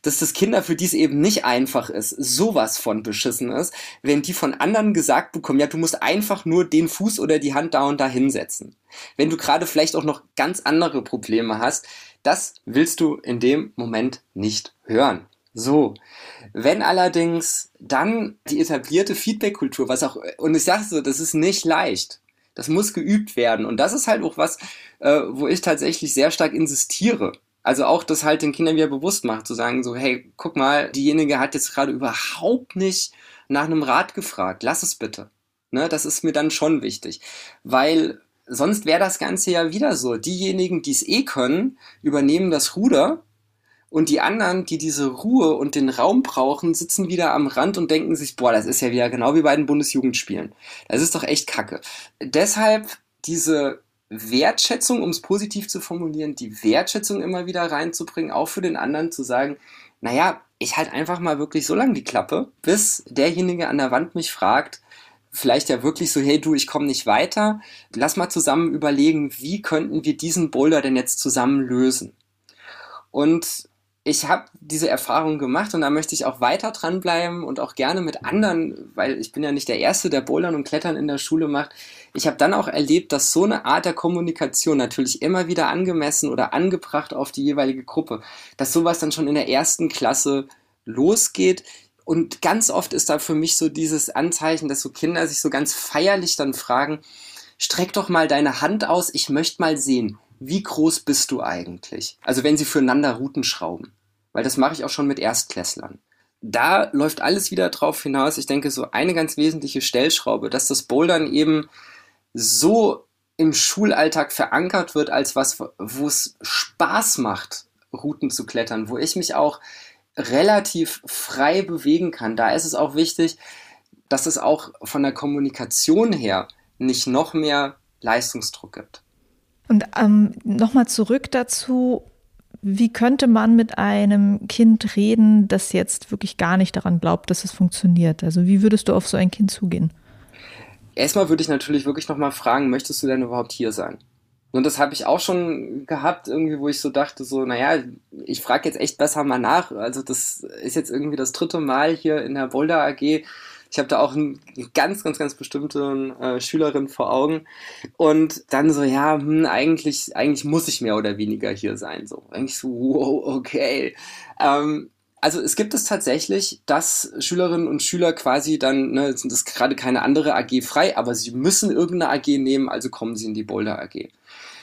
dass das Kinder, für die es eben nicht einfach ist, sowas von beschissen ist, wenn die von anderen gesagt bekommen, ja, du musst einfach nur den Fuß oder die Hand da und da hinsetzen. Wenn du gerade vielleicht auch noch ganz andere Probleme hast, das willst du in dem Moment nicht hören. So, wenn allerdings dann die etablierte Feedback-Kultur, was auch, und ich sage so, das ist nicht leicht. Das muss geübt werden. Und das ist halt auch was, äh, wo ich tatsächlich sehr stark insistiere. Also auch das halt den Kindern wieder bewusst macht, zu sagen so, hey, guck mal, diejenige hat jetzt gerade überhaupt nicht nach einem Rat gefragt. Lass es bitte. Ne, das ist mir dann schon wichtig. Weil sonst wäre das Ganze ja wieder so. Diejenigen, die es eh können, übernehmen das Ruder und die anderen, die diese Ruhe und den Raum brauchen, sitzen wieder am Rand und denken sich, boah, das ist ja wieder genau wie bei den Bundesjugendspielen. Das ist doch echt kacke. Deshalb diese Wertschätzung, um es positiv zu formulieren, die Wertschätzung immer wieder reinzubringen, auch für den anderen zu sagen, naja, ich halt einfach mal wirklich so lange die Klappe, bis derjenige an der Wand mich fragt, vielleicht ja wirklich so, hey du, ich komme nicht weiter, lass mal zusammen überlegen, wie könnten wir diesen Boulder denn jetzt zusammen lösen? Und ich habe diese Erfahrung gemacht und da möchte ich auch weiter dranbleiben und auch gerne mit anderen, weil ich bin ja nicht der Erste, der Bouldern und Klettern in der Schule macht. Ich habe dann auch erlebt, dass so eine Art der Kommunikation natürlich immer wieder angemessen oder angebracht auf die jeweilige Gruppe, dass sowas dann schon in der ersten Klasse losgeht. Und ganz oft ist da für mich so dieses Anzeichen, dass so Kinder sich so ganz feierlich dann fragen, streck doch mal deine Hand aus, ich möchte mal sehen, wie groß bist du eigentlich? Also wenn sie füreinander Routen schrauben. Weil das mache ich auch schon mit Erstklässlern. Da läuft alles wieder drauf hinaus. Ich denke, so eine ganz wesentliche Stellschraube, dass das Bouldern eben so im Schulalltag verankert wird als was, wo es Spaß macht, Routen zu klettern, wo ich mich auch relativ frei bewegen kann. Da ist es auch wichtig, dass es auch von der Kommunikation her nicht noch mehr Leistungsdruck gibt. Und ähm, nochmal zurück dazu, wie könnte man mit einem Kind reden, das jetzt wirklich gar nicht daran glaubt, dass es funktioniert? Also wie würdest du auf so ein Kind zugehen? Erstmal würde ich natürlich wirklich nochmal fragen, möchtest du denn überhaupt hier sein? Und das habe ich auch schon gehabt, irgendwie, wo ich so dachte, so, naja, ich frage jetzt echt besser mal nach. Also das ist jetzt irgendwie das dritte Mal hier in der Boulder AG. Ich habe da auch eine ganz, ganz, ganz bestimmte äh, Schülerin vor Augen. Und dann so, ja, hm, eigentlich, eigentlich muss ich mehr oder weniger hier sein. So, eigentlich so, wow, okay. Ähm, also es gibt es tatsächlich, dass Schülerinnen und Schüler quasi dann, ne, sind das gerade keine andere AG frei, aber sie müssen irgendeine AG nehmen, also kommen sie in die Boulder AG.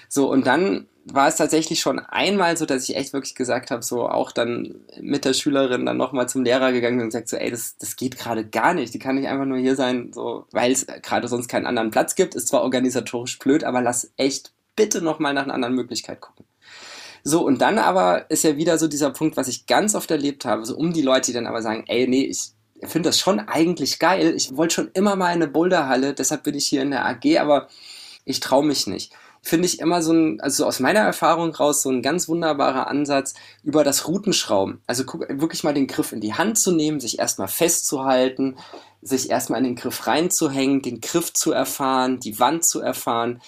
So, und dann war es tatsächlich schon einmal so, dass ich echt wirklich gesagt habe, so auch dann mit der Schülerin dann nochmal zum Lehrer gegangen und gesagt so, ey, das, das geht gerade gar nicht, die kann nicht einfach nur hier sein, so, weil es gerade sonst keinen anderen Platz gibt, ist zwar organisatorisch blöd, aber lass echt bitte nochmal nach einer anderen Möglichkeit gucken. So, und dann aber ist ja wieder so dieser Punkt, was ich ganz oft erlebt habe, so um die Leute, die dann aber sagen, ey, nee, ich finde das schon eigentlich geil, ich wollte schon immer mal in eine Boulderhalle, deshalb bin ich hier in der AG, aber ich traue mich nicht finde ich immer so ein, also aus meiner Erfahrung raus, so ein ganz wunderbarer Ansatz über das Routenschrauben. Also guck, wirklich mal den Griff in die Hand zu nehmen, sich erstmal festzuhalten, sich erstmal in den Griff reinzuhängen, den Griff zu erfahren, die Wand zu erfahren,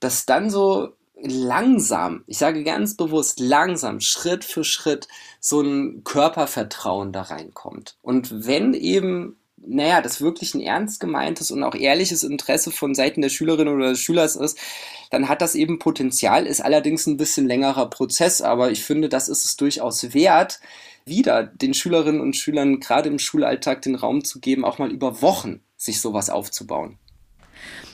dass dann so langsam, ich sage ganz bewusst langsam, Schritt für Schritt so ein Körpervertrauen da reinkommt. Und wenn eben naja, das wirklich ein ernst gemeintes und auch ehrliches Interesse von Seiten der Schülerin oder des Schülers ist, dann hat das eben Potenzial, ist allerdings ein bisschen längerer Prozess, aber ich finde, das ist es durchaus wert, wieder den Schülerinnen und Schülern gerade im Schulalltag den Raum zu geben, auch mal über Wochen sich sowas aufzubauen.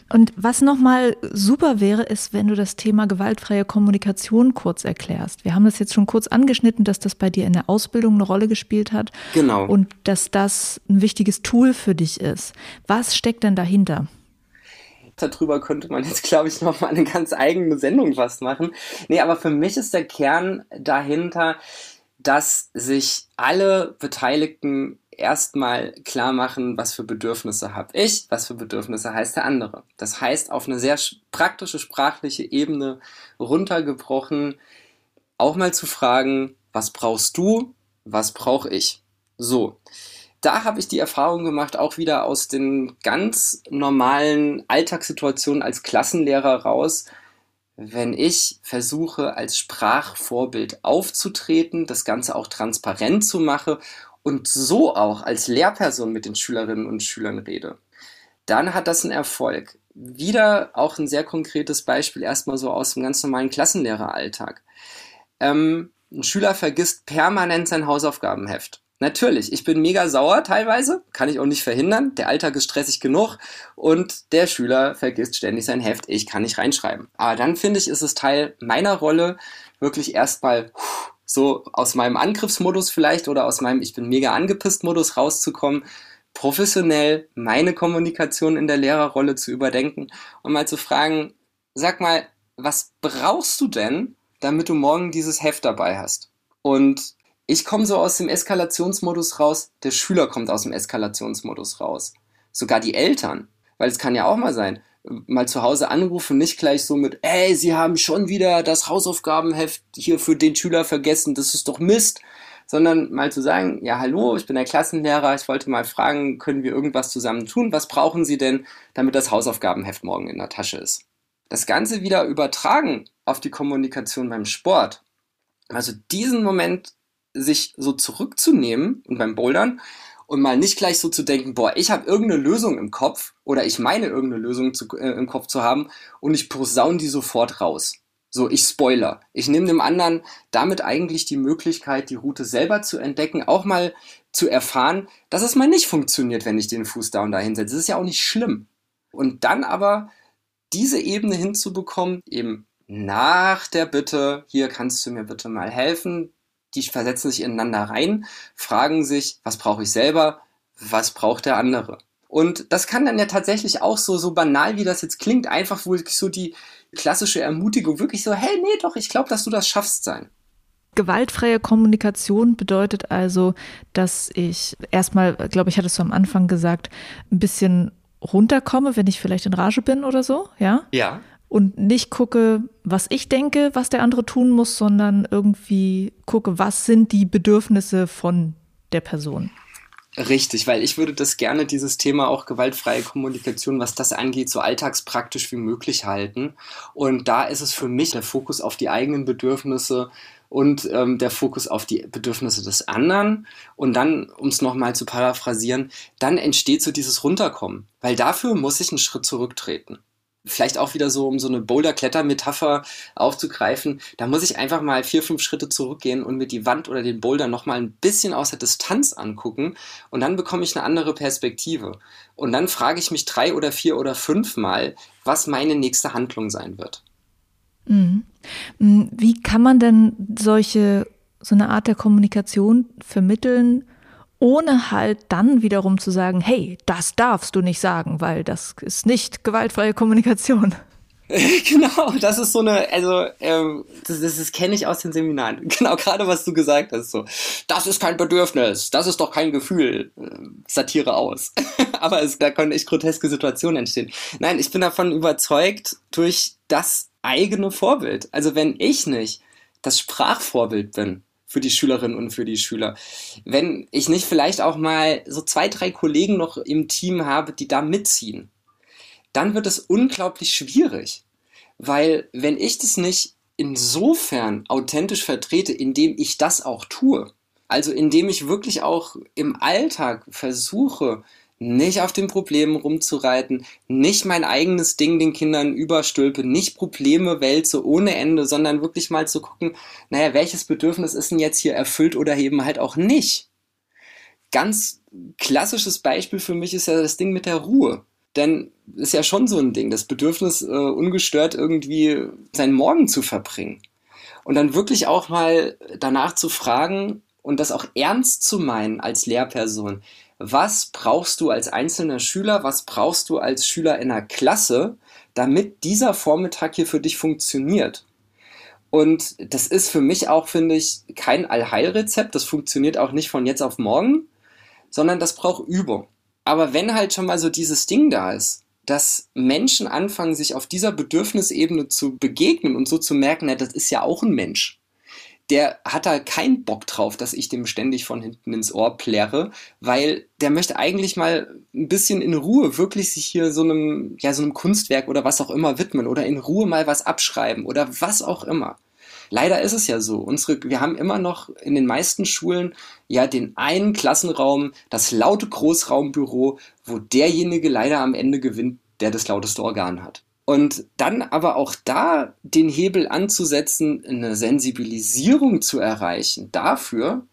Und was nochmal super wäre, ist, wenn du das Thema gewaltfreie Kommunikation kurz erklärst. Wir haben das jetzt schon kurz angeschnitten, dass das bei dir in der Ausbildung eine Rolle gespielt hat. Genau. Und dass das ein wichtiges Tool für dich ist. Was steckt denn dahinter? darüber könnte man jetzt, glaube ich, noch mal eine ganz eigene Sendung fast machen. Nee, aber für mich ist der Kern dahinter, dass sich alle Beteiligten erstmal klar machen, was für Bedürfnisse habe ich, was für Bedürfnisse heißt der andere. Das heißt, auf eine sehr praktische sprachliche Ebene runtergebrochen, auch mal zu fragen, was brauchst du, was brauche ich? So. Da habe ich die Erfahrung gemacht, auch wieder aus den ganz normalen Alltagssituationen als Klassenlehrer raus, wenn ich versuche, als Sprachvorbild aufzutreten, das Ganze auch transparent zu machen und so auch als Lehrperson mit den Schülerinnen und Schülern rede, dann hat das einen Erfolg. Wieder auch ein sehr konkretes Beispiel erstmal so aus dem ganz normalen Klassenlehreralltag. Ähm, ein Schüler vergisst permanent sein Hausaufgabenheft. Natürlich, ich bin mega sauer teilweise, kann ich auch nicht verhindern. Der Alltag ist stressig genug und der Schüler vergisst ständig sein Heft. Ich kann nicht reinschreiben. Aber dann finde ich, ist es Teil meiner Rolle, wirklich erstmal so aus meinem Angriffsmodus vielleicht oder aus meinem Ich bin mega angepisst Modus rauszukommen, professionell meine Kommunikation in der Lehrerrolle zu überdenken und mal zu fragen, sag mal, was brauchst du denn, damit du morgen dieses Heft dabei hast? Und ich komme so aus dem Eskalationsmodus raus, der Schüler kommt aus dem Eskalationsmodus raus. Sogar die Eltern. Weil es kann ja auch mal sein, mal zu Hause anrufen, nicht gleich so mit, ey, Sie haben schon wieder das Hausaufgabenheft hier für den Schüler vergessen, das ist doch Mist, sondern mal zu sagen, ja, hallo, ich bin der Klassenlehrer, ich wollte mal fragen, können wir irgendwas zusammen tun? Was brauchen Sie denn, damit das Hausaufgabenheft morgen in der Tasche ist? Das Ganze wieder übertragen auf die Kommunikation beim Sport. Also diesen Moment sich so zurückzunehmen und beim Bouldern und mal nicht gleich so zu denken, boah, ich habe irgendeine Lösung im Kopf oder ich meine irgendeine Lösung zu, äh, im Kopf zu haben und ich posaune die sofort raus. So, ich spoiler. Ich nehme dem anderen damit eigentlich die Möglichkeit, die Route selber zu entdecken, auch mal zu erfahren, dass es mal nicht funktioniert, wenn ich den Fuß da und da hinsetze. Das ist ja auch nicht schlimm. Und dann aber diese Ebene hinzubekommen, eben nach der Bitte, hier kannst du mir bitte mal helfen, die versetzen sich ineinander rein, fragen sich, was brauche ich selber, was braucht der andere. Und das kann dann ja tatsächlich auch so, so banal, wie das jetzt klingt, einfach wirklich so die klassische Ermutigung, wirklich so, hey, nee, doch, ich glaube, dass du das schaffst sein. Gewaltfreie Kommunikation bedeutet also, dass ich erstmal, glaube ich, hattest du am Anfang gesagt, ein bisschen runterkomme, wenn ich vielleicht in Rage bin oder so, ja? Ja. Und nicht gucke, was ich denke, was der andere tun muss, sondern irgendwie gucke, was sind die Bedürfnisse von der Person. Richtig, weil ich würde das gerne, dieses Thema auch gewaltfreie Kommunikation, was das angeht, so alltagspraktisch wie möglich halten. Und da ist es für mich der Fokus auf die eigenen Bedürfnisse und ähm, der Fokus auf die Bedürfnisse des anderen. Und dann, um es nochmal zu paraphrasieren, dann entsteht so dieses Runterkommen, weil dafür muss ich einen Schritt zurücktreten vielleicht auch wieder so, um so eine Boulder-Kletter-Metapher aufzugreifen, da muss ich einfach mal vier, fünf Schritte zurückgehen und mir die Wand oder den Boulder nochmal ein bisschen aus der Distanz angucken und dann bekomme ich eine andere Perspektive. Und dann frage ich mich drei oder vier oder fünf Mal, was meine nächste Handlung sein wird. Mhm. Mhm. Wie kann man denn solche, so eine Art der Kommunikation vermitteln, ohne halt dann wiederum zu sagen, hey, das darfst du nicht sagen, weil das ist nicht gewaltfreie Kommunikation. genau, das ist so eine, also ähm, das, das, das kenne ich aus den Seminaren. Genau, gerade was du gesagt hast, so, das ist kein Bedürfnis, das ist doch kein Gefühl. Ähm, Satire aus. Aber es, da können echt groteske Situationen entstehen. Nein, ich bin davon überzeugt durch das eigene Vorbild. Also wenn ich nicht das Sprachvorbild bin, für die Schülerinnen und für die Schüler. Wenn ich nicht vielleicht auch mal so zwei, drei Kollegen noch im Team habe, die da mitziehen, dann wird es unglaublich schwierig. Weil wenn ich das nicht insofern authentisch vertrete, indem ich das auch tue, also indem ich wirklich auch im Alltag versuche, nicht auf den Problemen rumzureiten, nicht mein eigenes Ding den Kindern überstülpe, nicht Probleme wälze ohne Ende, sondern wirklich mal zu gucken, naja, welches Bedürfnis ist denn jetzt hier erfüllt oder eben halt auch nicht. Ganz klassisches Beispiel für mich ist ja das Ding mit der Ruhe. Denn ist ja schon so ein Ding, das Bedürfnis, äh, ungestört irgendwie seinen Morgen zu verbringen. Und dann wirklich auch mal danach zu fragen und das auch ernst zu meinen als Lehrperson was brauchst du als einzelner Schüler, was brauchst du als Schüler in einer Klasse, damit dieser Vormittag hier für dich funktioniert. Und das ist für mich auch, finde ich, kein Allheilrezept. Das funktioniert auch nicht von jetzt auf morgen, sondern das braucht Übung. Aber wenn halt schon mal so dieses Ding da ist, dass Menschen anfangen, sich auf dieser Bedürfnisebene zu begegnen und so zu merken, na, das ist ja auch ein Mensch der hat da keinen Bock drauf, dass ich dem ständig von hinten ins Ohr plärre, weil der möchte eigentlich mal ein bisschen in Ruhe wirklich sich hier so einem, ja, so einem Kunstwerk oder was auch immer widmen oder in Ruhe mal was abschreiben oder was auch immer. Leider ist es ja so. Unsere, wir haben immer noch in den meisten Schulen ja den einen Klassenraum, das laute Großraumbüro, wo derjenige leider am Ende gewinnt, der das lauteste Organ hat. Und dann aber auch da den Hebel anzusetzen, eine Sensibilisierung zu erreichen dafür,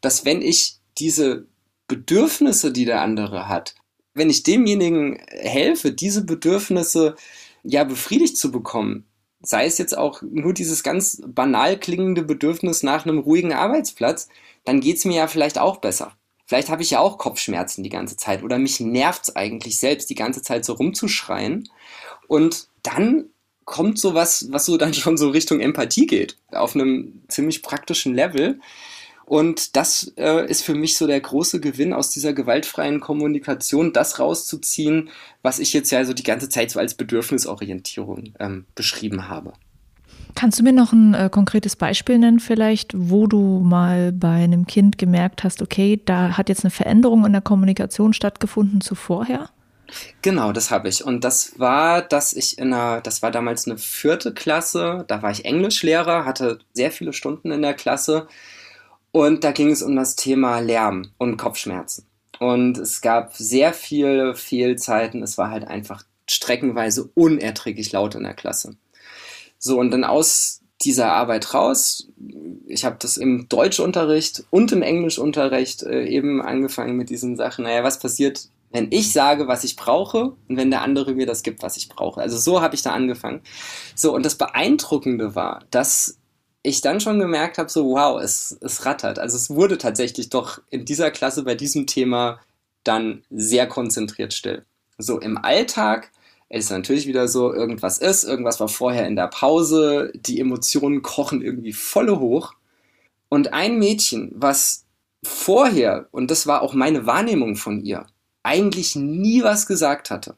dass wenn ich diese Bedürfnisse, die der andere hat, wenn ich demjenigen helfe, diese Bedürfnisse ja befriedigt zu bekommen, sei es jetzt auch nur dieses ganz banal klingende Bedürfnis nach einem ruhigen Arbeitsplatz, dann geht es mir ja vielleicht auch besser. Vielleicht habe ich ja auch Kopfschmerzen die ganze Zeit oder mich nervt es eigentlich selbst die ganze Zeit so rumzuschreien. Und dann kommt sowas, was so dann schon so Richtung Empathie geht, auf einem ziemlich praktischen Level. Und das äh, ist für mich so der große Gewinn aus dieser gewaltfreien Kommunikation, das rauszuziehen, was ich jetzt ja so die ganze Zeit so als Bedürfnisorientierung ähm, beschrieben habe. Kannst du mir noch ein äh, konkretes Beispiel nennen, vielleicht, wo du mal bei einem Kind gemerkt hast, okay, da hat jetzt eine Veränderung in der Kommunikation stattgefunden zu vorher? Genau, das habe ich. Und das war, dass ich in einer, das war damals eine vierte Klasse, da war ich Englischlehrer, hatte sehr viele Stunden in der Klasse und da ging es um das Thema Lärm und Kopfschmerzen. Und es gab sehr viele Fehlzeiten, es war halt einfach streckenweise unerträglich laut in der Klasse. So, und dann aus dieser Arbeit raus. Ich habe das im Deutschunterricht und im Englischunterricht äh, eben angefangen mit diesen Sachen. Naja, was passiert, wenn ich sage, was ich brauche und wenn der andere mir das gibt, was ich brauche. Also so habe ich da angefangen. So, und das Beeindruckende war, dass ich dann schon gemerkt habe, so wow, es, es rattert. Also es wurde tatsächlich doch in dieser Klasse bei diesem Thema dann sehr konzentriert still. So im Alltag ist natürlich wieder so, irgendwas ist, irgendwas war vorher in der Pause, die Emotionen kochen irgendwie volle hoch Und ein Mädchen, was vorher, und das war auch meine Wahrnehmung von ihr, eigentlich nie was gesagt hatte,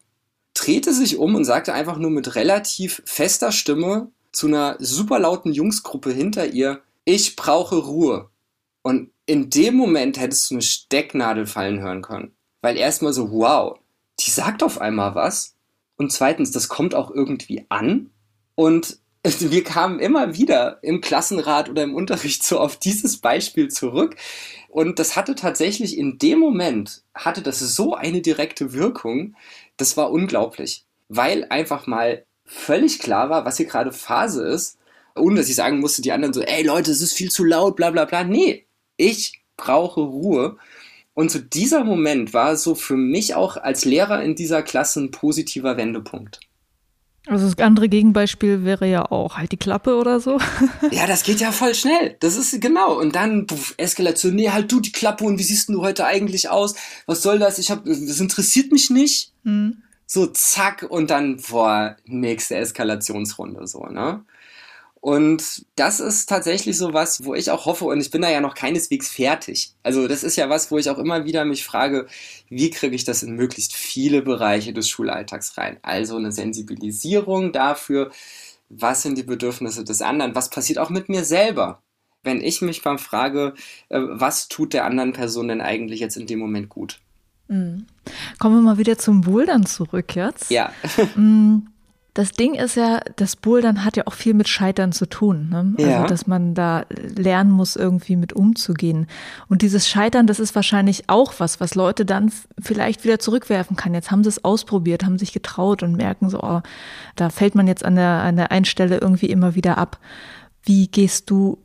drehte sich um und sagte einfach nur mit relativ fester Stimme zu einer super lauten Jungsgruppe hinter ihr, ich brauche Ruhe. Und in dem Moment hättest du eine Stecknadel fallen hören können. Weil erstmal so, wow, die sagt auf einmal was. Und zweitens, das kommt auch irgendwie an. Und wir kamen immer wieder im Klassenrat oder im Unterricht so auf dieses Beispiel zurück. Und das hatte tatsächlich in dem Moment, hatte das so eine direkte Wirkung, das war unglaublich. Weil einfach mal völlig klar war, was hier gerade Phase ist, ohne dass ich sagen musste, die anderen so, ey Leute, es ist viel zu laut, bla bla bla. Nee, ich brauche Ruhe. Und so dieser Moment war so für mich auch als Lehrer in dieser Klasse ein positiver Wendepunkt. Also das andere Gegenbeispiel wäre ja auch halt die Klappe oder so. ja, das geht ja voll schnell. Das ist genau. Und dann puff, Eskalation. Nee, halt du die Klappe und wie siehst du heute eigentlich aus? Was soll das? Ich hab, das interessiert mich nicht. Mhm. So zack und dann boah, nächste Eskalationsrunde so, ne? Und das ist tatsächlich so was, wo ich auch hoffe, und ich bin da ja noch keineswegs fertig. Also das ist ja was, wo ich auch immer wieder mich frage, wie kriege ich das in möglichst viele Bereiche des Schulalltags rein? Also eine Sensibilisierung dafür, was sind die Bedürfnisse des anderen, was passiert auch mit mir selber? Wenn ich mich beim frage, äh, was tut der anderen Person denn eigentlich jetzt in dem Moment gut? Mhm. Kommen wir mal wieder zum Bouldern zurück jetzt. Ja. Das Ding ist ja, das Bouldern hat ja auch viel mit Scheitern zu tun. Ne? Also, ja. Also, dass man da lernen muss, irgendwie mit umzugehen. Und dieses Scheitern, das ist wahrscheinlich auch was, was Leute dann vielleicht wieder zurückwerfen kann. Jetzt haben sie es ausprobiert, haben sich getraut und merken so, oh, da fällt man jetzt an der, an der einen Stelle irgendwie immer wieder ab. Wie gehst du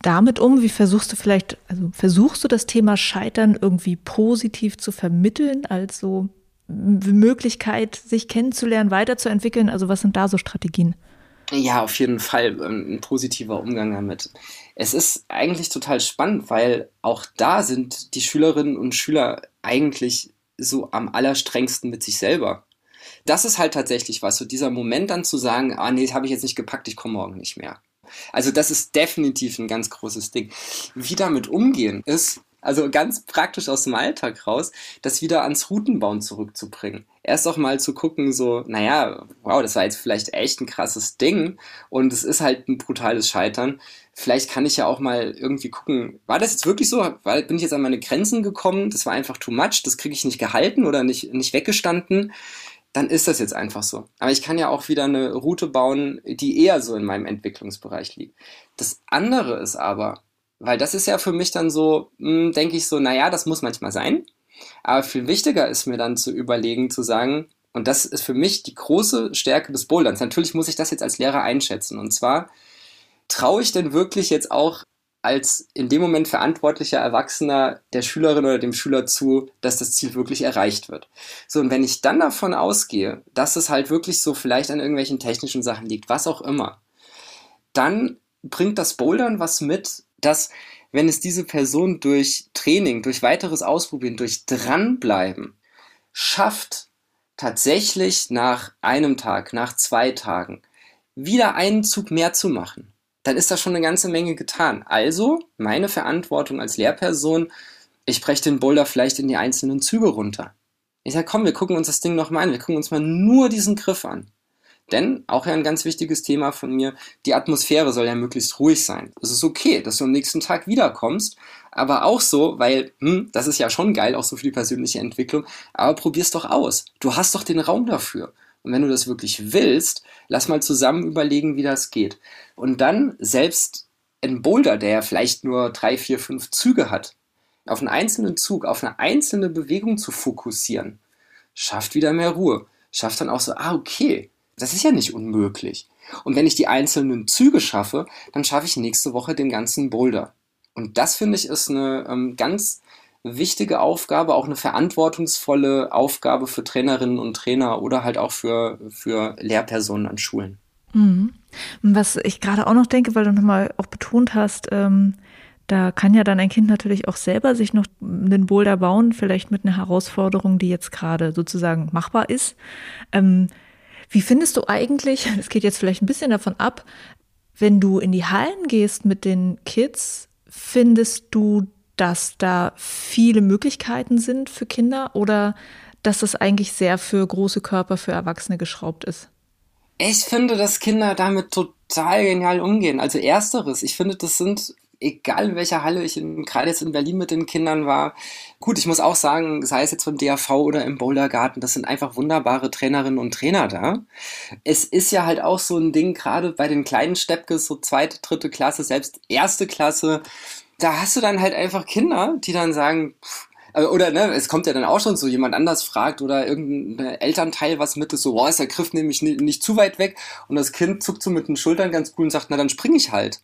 damit um? Wie versuchst du vielleicht, also versuchst du das Thema Scheitern irgendwie positiv zu vermitteln, als so Möglichkeit, sich kennenzulernen, weiterzuentwickeln? Also was sind da so Strategien? Ja, auf jeden Fall ähm, ein positiver Umgang damit. Es ist eigentlich total spannend, weil auch da sind die Schülerinnen und Schüler eigentlich so am allerstrengsten mit sich selber. Das ist halt tatsächlich was, so dieser Moment dann zu sagen, ah nee, das habe ich jetzt nicht gepackt, ich komme morgen nicht mehr. Also das ist definitiv ein ganz großes Ding. Wie damit umgehen ist, also ganz praktisch aus dem Alltag raus, das wieder ans Routenbauen zurückzubringen. Erst auch mal zu gucken, so, naja, wow, das war jetzt vielleicht echt ein krasses Ding und es ist halt ein brutales Scheitern. Vielleicht kann ich ja auch mal irgendwie gucken, war das jetzt wirklich so? Bin ich jetzt an meine Grenzen gekommen? Das war einfach too much, das kriege ich nicht gehalten oder nicht, nicht weggestanden dann ist das jetzt einfach so. Aber ich kann ja auch wieder eine Route bauen, die eher so in meinem Entwicklungsbereich liegt. Das andere ist aber, weil das ist ja für mich dann so, hm, denke ich so, naja, das muss manchmal sein. Aber viel wichtiger ist mir dann zu überlegen, zu sagen, und das ist für mich die große Stärke des Boulderns. Natürlich muss ich das jetzt als Lehrer einschätzen. Und zwar, traue ich denn wirklich jetzt auch als in dem Moment verantwortlicher Erwachsener der Schülerin oder dem Schüler zu, dass das Ziel wirklich erreicht wird. So, und wenn ich dann davon ausgehe, dass es halt wirklich so vielleicht an irgendwelchen technischen Sachen liegt, was auch immer, dann bringt das Bouldern was mit, dass wenn es diese Person durch Training, durch weiteres Ausprobieren, durch dranbleiben schafft, tatsächlich nach einem Tag, nach zwei Tagen wieder einen Zug mehr zu machen, dann ist da schon eine ganze Menge getan. Also meine Verantwortung als Lehrperson, ich breche den Boulder vielleicht in die einzelnen Züge runter. Ich sage, komm, wir gucken uns das Ding nochmal an, wir gucken uns mal nur diesen Griff an. Denn, auch ein ganz wichtiges Thema von mir, die Atmosphäre soll ja möglichst ruhig sein. Es ist okay, dass du am nächsten Tag wiederkommst, aber auch so, weil, hm, das ist ja schon geil, auch so für die persönliche Entwicklung, aber probier's doch aus. Du hast doch den Raum dafür. Und wenn du das wirklich willst, lass mal zusammen überlegen, wie das geht. Und dann selbst ein Boulder, der ja vielleicht nur drei, vier, fünf Züge hat, auf einen einzelnen Zug, auf eine einzelne Bewegung zu fokussieren, schafft wieder mehr Ruhe. Schafft dann auch so, ah, okay, das ist ja nicht unmöglich. Und wenn ich die einzelnen Züge schaffe, dann schaffe ich nächste Woche den ganzen Boulder. Und das finde ich ist eine ähm, ganz wichtige Aufgabe, auch eine verantwortungsvolle Aufgabe für Trainerinnen und Trainer oder halt auch für, für Lehrpersonen an Schulen. Mhm. Was ich gerade auch noch denke, weil du nochmal auch betont hast, ähm, da kann ja dann ein Kind natürlich auch selber sich noch einen Boulder bauen, vielleicht mit einer Herausforderung, die jetzt gerade sozusagen machbar ist. Ähm, wie findest du eigentlich, das geht jetzt vielleicht ein bisschen davon ab, wenn du in die Hallen gehst mit den Kids, Findest du, dass da viele Möglichkeiten sind für Kinder oder dass das eigentlich sehr für große Körper für Erwachsene geschraubt ist? Ich finde, dass Kinder damit total genial umgehen. Also ersteres, ich finde, das sind egal in welcher Halle ich in, gerade jetzt in Berlin mit den Kindern war. Gut, ich muss auch sagen, sei es jetzt von DAV oder im Bouldergarten, das sind einfach wunderbare Trainerinnen und Trainer da. Es ist ja halt auch so ein Ding, gerade bei den kleinen Steppkes, so zweite, dritte Klasse, selbst erste Klasse, da hast du dann halt einfach Kinder, die dann sagen, pff, oder ne, es kommt ja dann auch schon so, jemand anders fragt oder irgendein Elternteil was mit ist, so, boah, ist der Griff nämlich nicht, nicht zu weit weg und das Kind zuckt so mit den Schultern ganz cool und sagt, na dann spring ich halt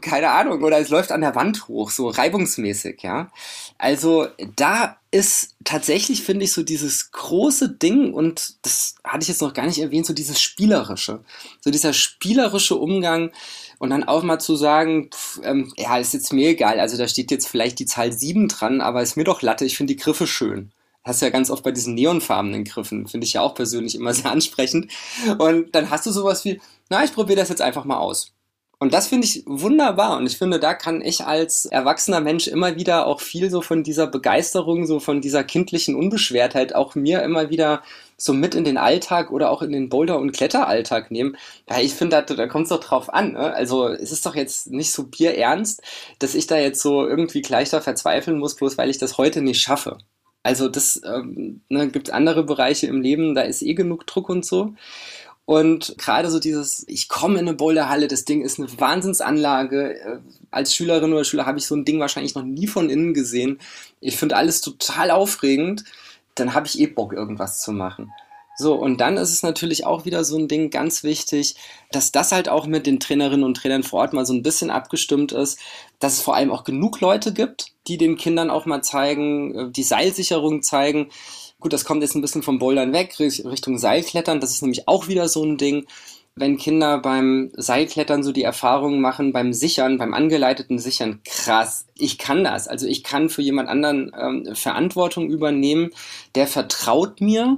keine Ahnung, oder es läuft an der Wand hoch, so reibungsmäßig, ja. Also da ist tatsächlich, finde ich, so dieses große Ding und das hatte ich jetzt noch gar nicht erwähnt, so dieses Spielerische. So dieser spielerische Umgang und dann auch mal zu sagen, pff, ähm, ja, ist jetzt mir egal, also da steht jetzt vielleicht die Zahl 7 dran, aber ist mir doch Latte, ich finde die Griffe schön hast du ja ganz oft bei diesen neonfarbenen Griffen, finde ich ja auch persönlich immer sehr ansprechend. Und dann hast du sowas wie, na, ich probiere das jetzt einfach mal aus. Und das finde ich wunderbar. Und ich finde, da kann ich als erwachsener Mensch immer wieder auch viel so von dieser Begeisterung, so von dieser kindlichen Unbeschwertheit auch mir immer wieder so mit in den Alltag oder auch in den Boulder- und Kletteralltag nehmen. Ja, ich finde, da, da kommt es doch drauf an. Ne? Also es ist doch jetzt nicht so bierernst, dass ich da jetzt so irgendwie gleich da verzweifeln muss, bloß weil ich das heute nicht schaffe. Also das ähm, ne, gibt andere Bereiche im Leben, da ist eh genug Druck und so. Und gerade so dieses, ich komme in eine Boulderhalle, das Ding ist eine Wahnsinnsanlage. Äh, als Schülerin oder Schüler habe ich so ein Ding wahrscheinlich noch nie von innen gesehen. Ich finde alles total aufregend. Dann habe ich eh Bock, irgendwas zu machen. So, und dann ist es natürlich auch wieder so ein Ding ganz wichtig, dass das halt auch mit den Trainerinnen und Trainern vor Ort mal so ein bisschen abgestimmt ist, dass es vor allem auch genug Leute gibt, die den Kindern auch mal zeigen, äh, die Seilsicherung zeigen, Gut, das kommt jetzt ein bisschen vom Bouldern weg, Richtung Seilklettern. Das ist nämlich auch wieder so ein Ding. Wenn Kinder beim Seilklettern so die Erfahrungen machen, beim Sichern, beim angeleiteten Sichern, krass, ich kann das. Also ich kann für jemand anderen ähm, Verantwortung übernehmen, der vertraut mir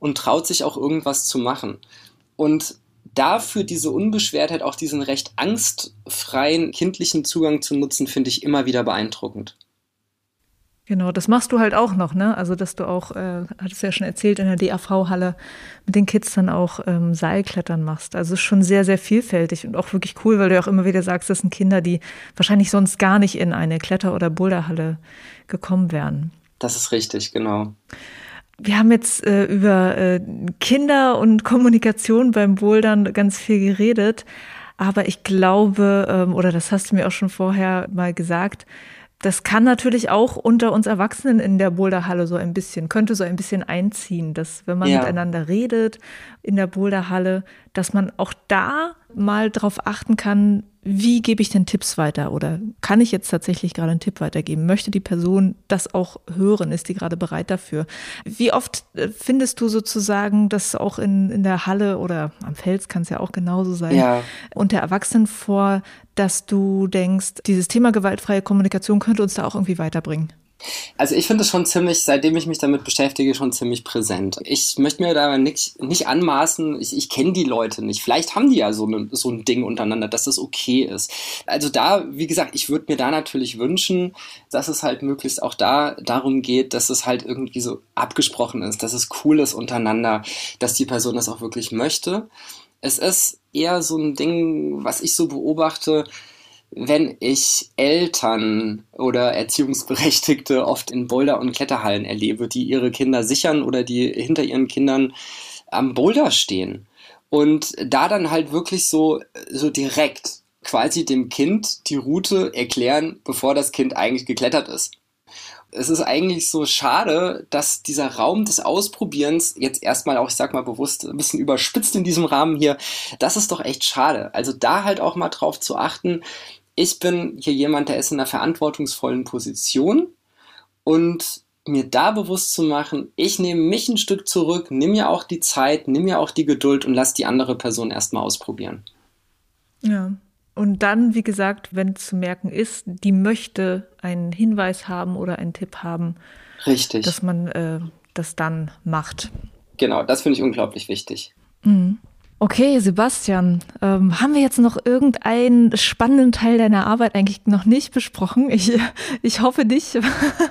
und traut sich auch irgendwas zu machen. Und dafür diese Unbeschwertheit, auch diesen recht angstfreien kindlichen Zugang zu nutzen, finde ich immer wieder beeindruckend. Genau, das machst du halt auch noch, ne? Also, dass du auch, äh, hattest ja schon erzählt, in der DAV-Halle mit den Kids dann auch ähm, Seilklettern machst. Also, schon sehr, sehr vielfältig und auch wirklich cool, weil du ja auch immer wieder sagst, das sind Kinder, die wahrscheinlich sonst gar nicht in eine Kletter- oder Boulderhalle gekommen wären. Das ist richtig, genau. Wir haben jetzt äh, über äh, Kinder und Kommunikation beim Bouldern ganz viel geredet, aber ich glaube, ähm, oder das hast du mir auch schon vorher mal gesagt, das kann natürlich auch unter uns Erwachsenen in der Boulderhalle so ein bisschen, könnte so ein bisschen einziehen, dass wenn man ja. miteinander redet in der Boulderhalle, dass man auch da mal drauf achten kann, wie gebe ich denn Tipps weiter oder kann ich jetzt tatsächlich gerade einen Tipp weitergeben? Möchte die Person das auch hören? Ist die gerade bereit dafür? Wie oft äh, findest du sozusagen, dass auch in, in der Halle oder am Fels kann es ja auch genauso sein, ja. unter Erwachsenen vor, dass du denkst, dieses Thema gewaltfreie Kommunikation könnte uns da auch irgendwie weiterbringen? Also ich finde es schon ziemlich, seitdem ich mich damit beschäftige, schon ziemlich präsent. Ich möchte mir da nicht, nicht anmaßen, ich, ich kenne die Leute nicht. Vielleicht haben die ja so, ne, so ein Ding untereinander, dass das okay ist. Also da, wie gesagt, ich würde mir da natürlich wünschen, dass es halt möglichst auch da darum geht, dass es halt irgendwie so abgesprochen ist, dass es cool ist untereinander, dass die Person das auch wirklich möchte. Es ist eher so ein Ding, was ich so beobachte, wenn ich Eltern oder Erziehungsberechtigte oft in Boulder- und Kletterhallen erlebe, die ihre Kinder sichern oder die hinter ihren Kindern am Boulder stehen. Und da dann halt wirklich so, so direkt quasi dem Kind die Route erklären, bevor das Kind eigentlich geklettert ist. Es ist eigentlich so schade, dass dieser Raum des Ausprobierens jetzt erstmal auch, ich sag mal bewusst, ein bisschen überspitzt in diesem Rahmen hier. Das ist doch echt schade. Also da halt auch mal drauf zu achten, ich bin hier jemand, der ist in einer verantwortungsvollen Position und mir da bewusst zu machen, ich nehme mich ein Stück zurück, nimm mir auch die Zeit, nimm mir auch die Geduld und lass die andere Person erstmal ausprobieren. Ja. Und dann, wie gesagt, wenn zu merken ist, die möchte einen Hinweis haben oder einen Tipp haben, Richtig. dass man äh, das dann macht. Genau, das finde ich unglaublich wichtig. Mhm. Okay, Sebastian, ähm, haben wir jetzt noch irgendeinen spannenden Teil deiner Arbeit eigentlich noch nicht besprochen? Ich, ich hoffe nicht.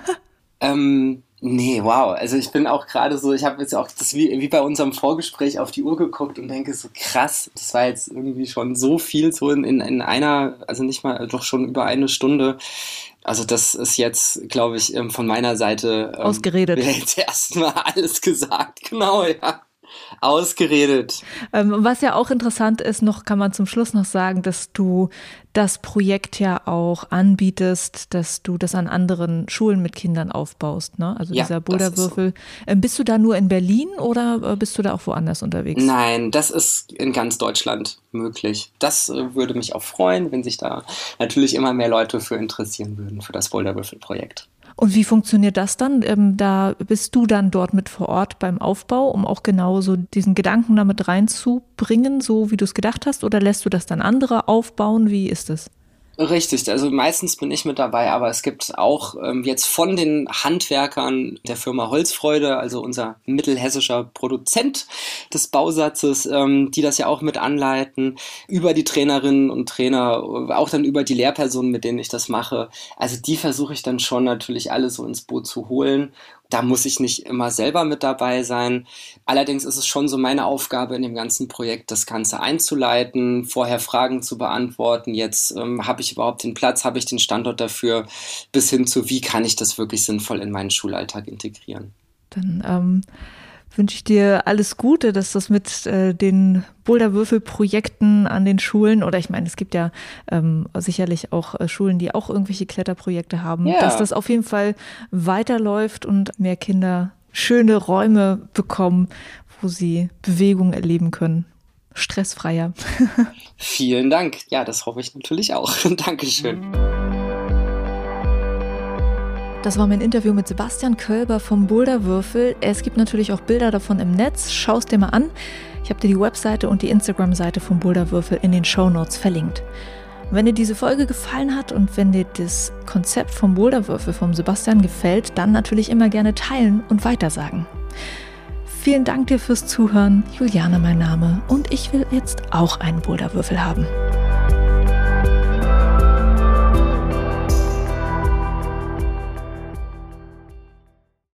ähm, nee, wow. Also ich bin auch gerade so, ich habe jetzt auch das wie, wie bei unserem Vorgespräch auf die Uhr geguckt und denke so krass, das war jetzt irgendwie schon so viel so in, in, in einer, also nicht mal, doch schon über eine Stunde. Also das ist jetzt, glaube ich, ähm, von meiner Seite ähm, ausgeredet. Jetzt erstmal alles gesagt, genau, ja. Ausgeredet. Ähm, was ja auch interessant ist, noch kann man zum Schluss noch sagen, dass du das Projekt ja auch anbietest, dass du das an anderen Schulen mit Kindern aufbaust, ne? Also ja, dieser Boulderwürfel. So. Ähm, bist du da nur in Berlin oder äh, bist du da auch woanders unterwegs? Nein, das ist in ganz Deutschland möglich. Das äh, würde mich auch freuen, wenn sich da natürlich immer mehr Leute für interessieren würden, für das Boulderwürfel-Projekt. Und wie funktioniert das dann? Ähm, da bist du dann dort mit vor Ort beim Aufbau, um auch genau so diesen Gedanken damit reinzubringen, so wie du es gedacht hast? Oder lässt du das dann andere aufbauen? Wie ist es? Richtig, also meistens bin ich mit dabei, aber es gibt auch ähm, jetzt von den Handwerkern der Firma Holzfreude, also unser mittelhessischer Produzent des Bausatzes, ähm, die das ja auch mit anleiten, über die Trainerinnen und Trainer, auch dann über die Lehrpersonen, mit denen ich das mache. Also die versuche ich dann schon natürlich alle so ins Boot zu holen da muss ich nicht immer selber mit dabei sein. Allerdings ist es schon so meine Aufgabe in dem ganzen Projekt, das Ganze einzuleiten, vorher Fragen zu beantworten. Jetzt ähm, habe ich überhaupt den Platz, habe ich den Standort dafür, bis hin zu, wie kann ich das wirklich sinnvoll in meinen Schulalltag integrieren. Dann ähm, wünsche ich dir alles Gute, dass das mit äh, den Boulderwürfelprojekten an den Schulen oder ich meine, es gibt ja ähm, sicherlich auch äh, Schulen, die auch irgendwelche Kletterprojekte haben, ja. dass das auf jeden Fall weiterläuft und mehr Kinder schöne Räume bekommen, wo sie Bewegung erleben können. Stressfreier. Vielen Dank. Ja, das hoffe ich natürlich auch. Dankeschön. Das war mein Interview mit Sebastian Kölber vom Boulderwürfel. Es gibt natürlich auch Bilder davon im Netz. Schau es dir mal an. Ich habe dir die Webseite und die Instagram-Seite vom Boulderwürfel in den Show Notes verlinkt. wenn dir diese Folge gefallen hat und wenn dir das Konzept vom Boulderwürfel vom Sebastian gefällt, dann natürlich immer gerne teilen und weitersagen. Vielen Dank dir fürs Zuhören. Juliane mein Name und ich will jetzt auch einen Boulderwürfel haben.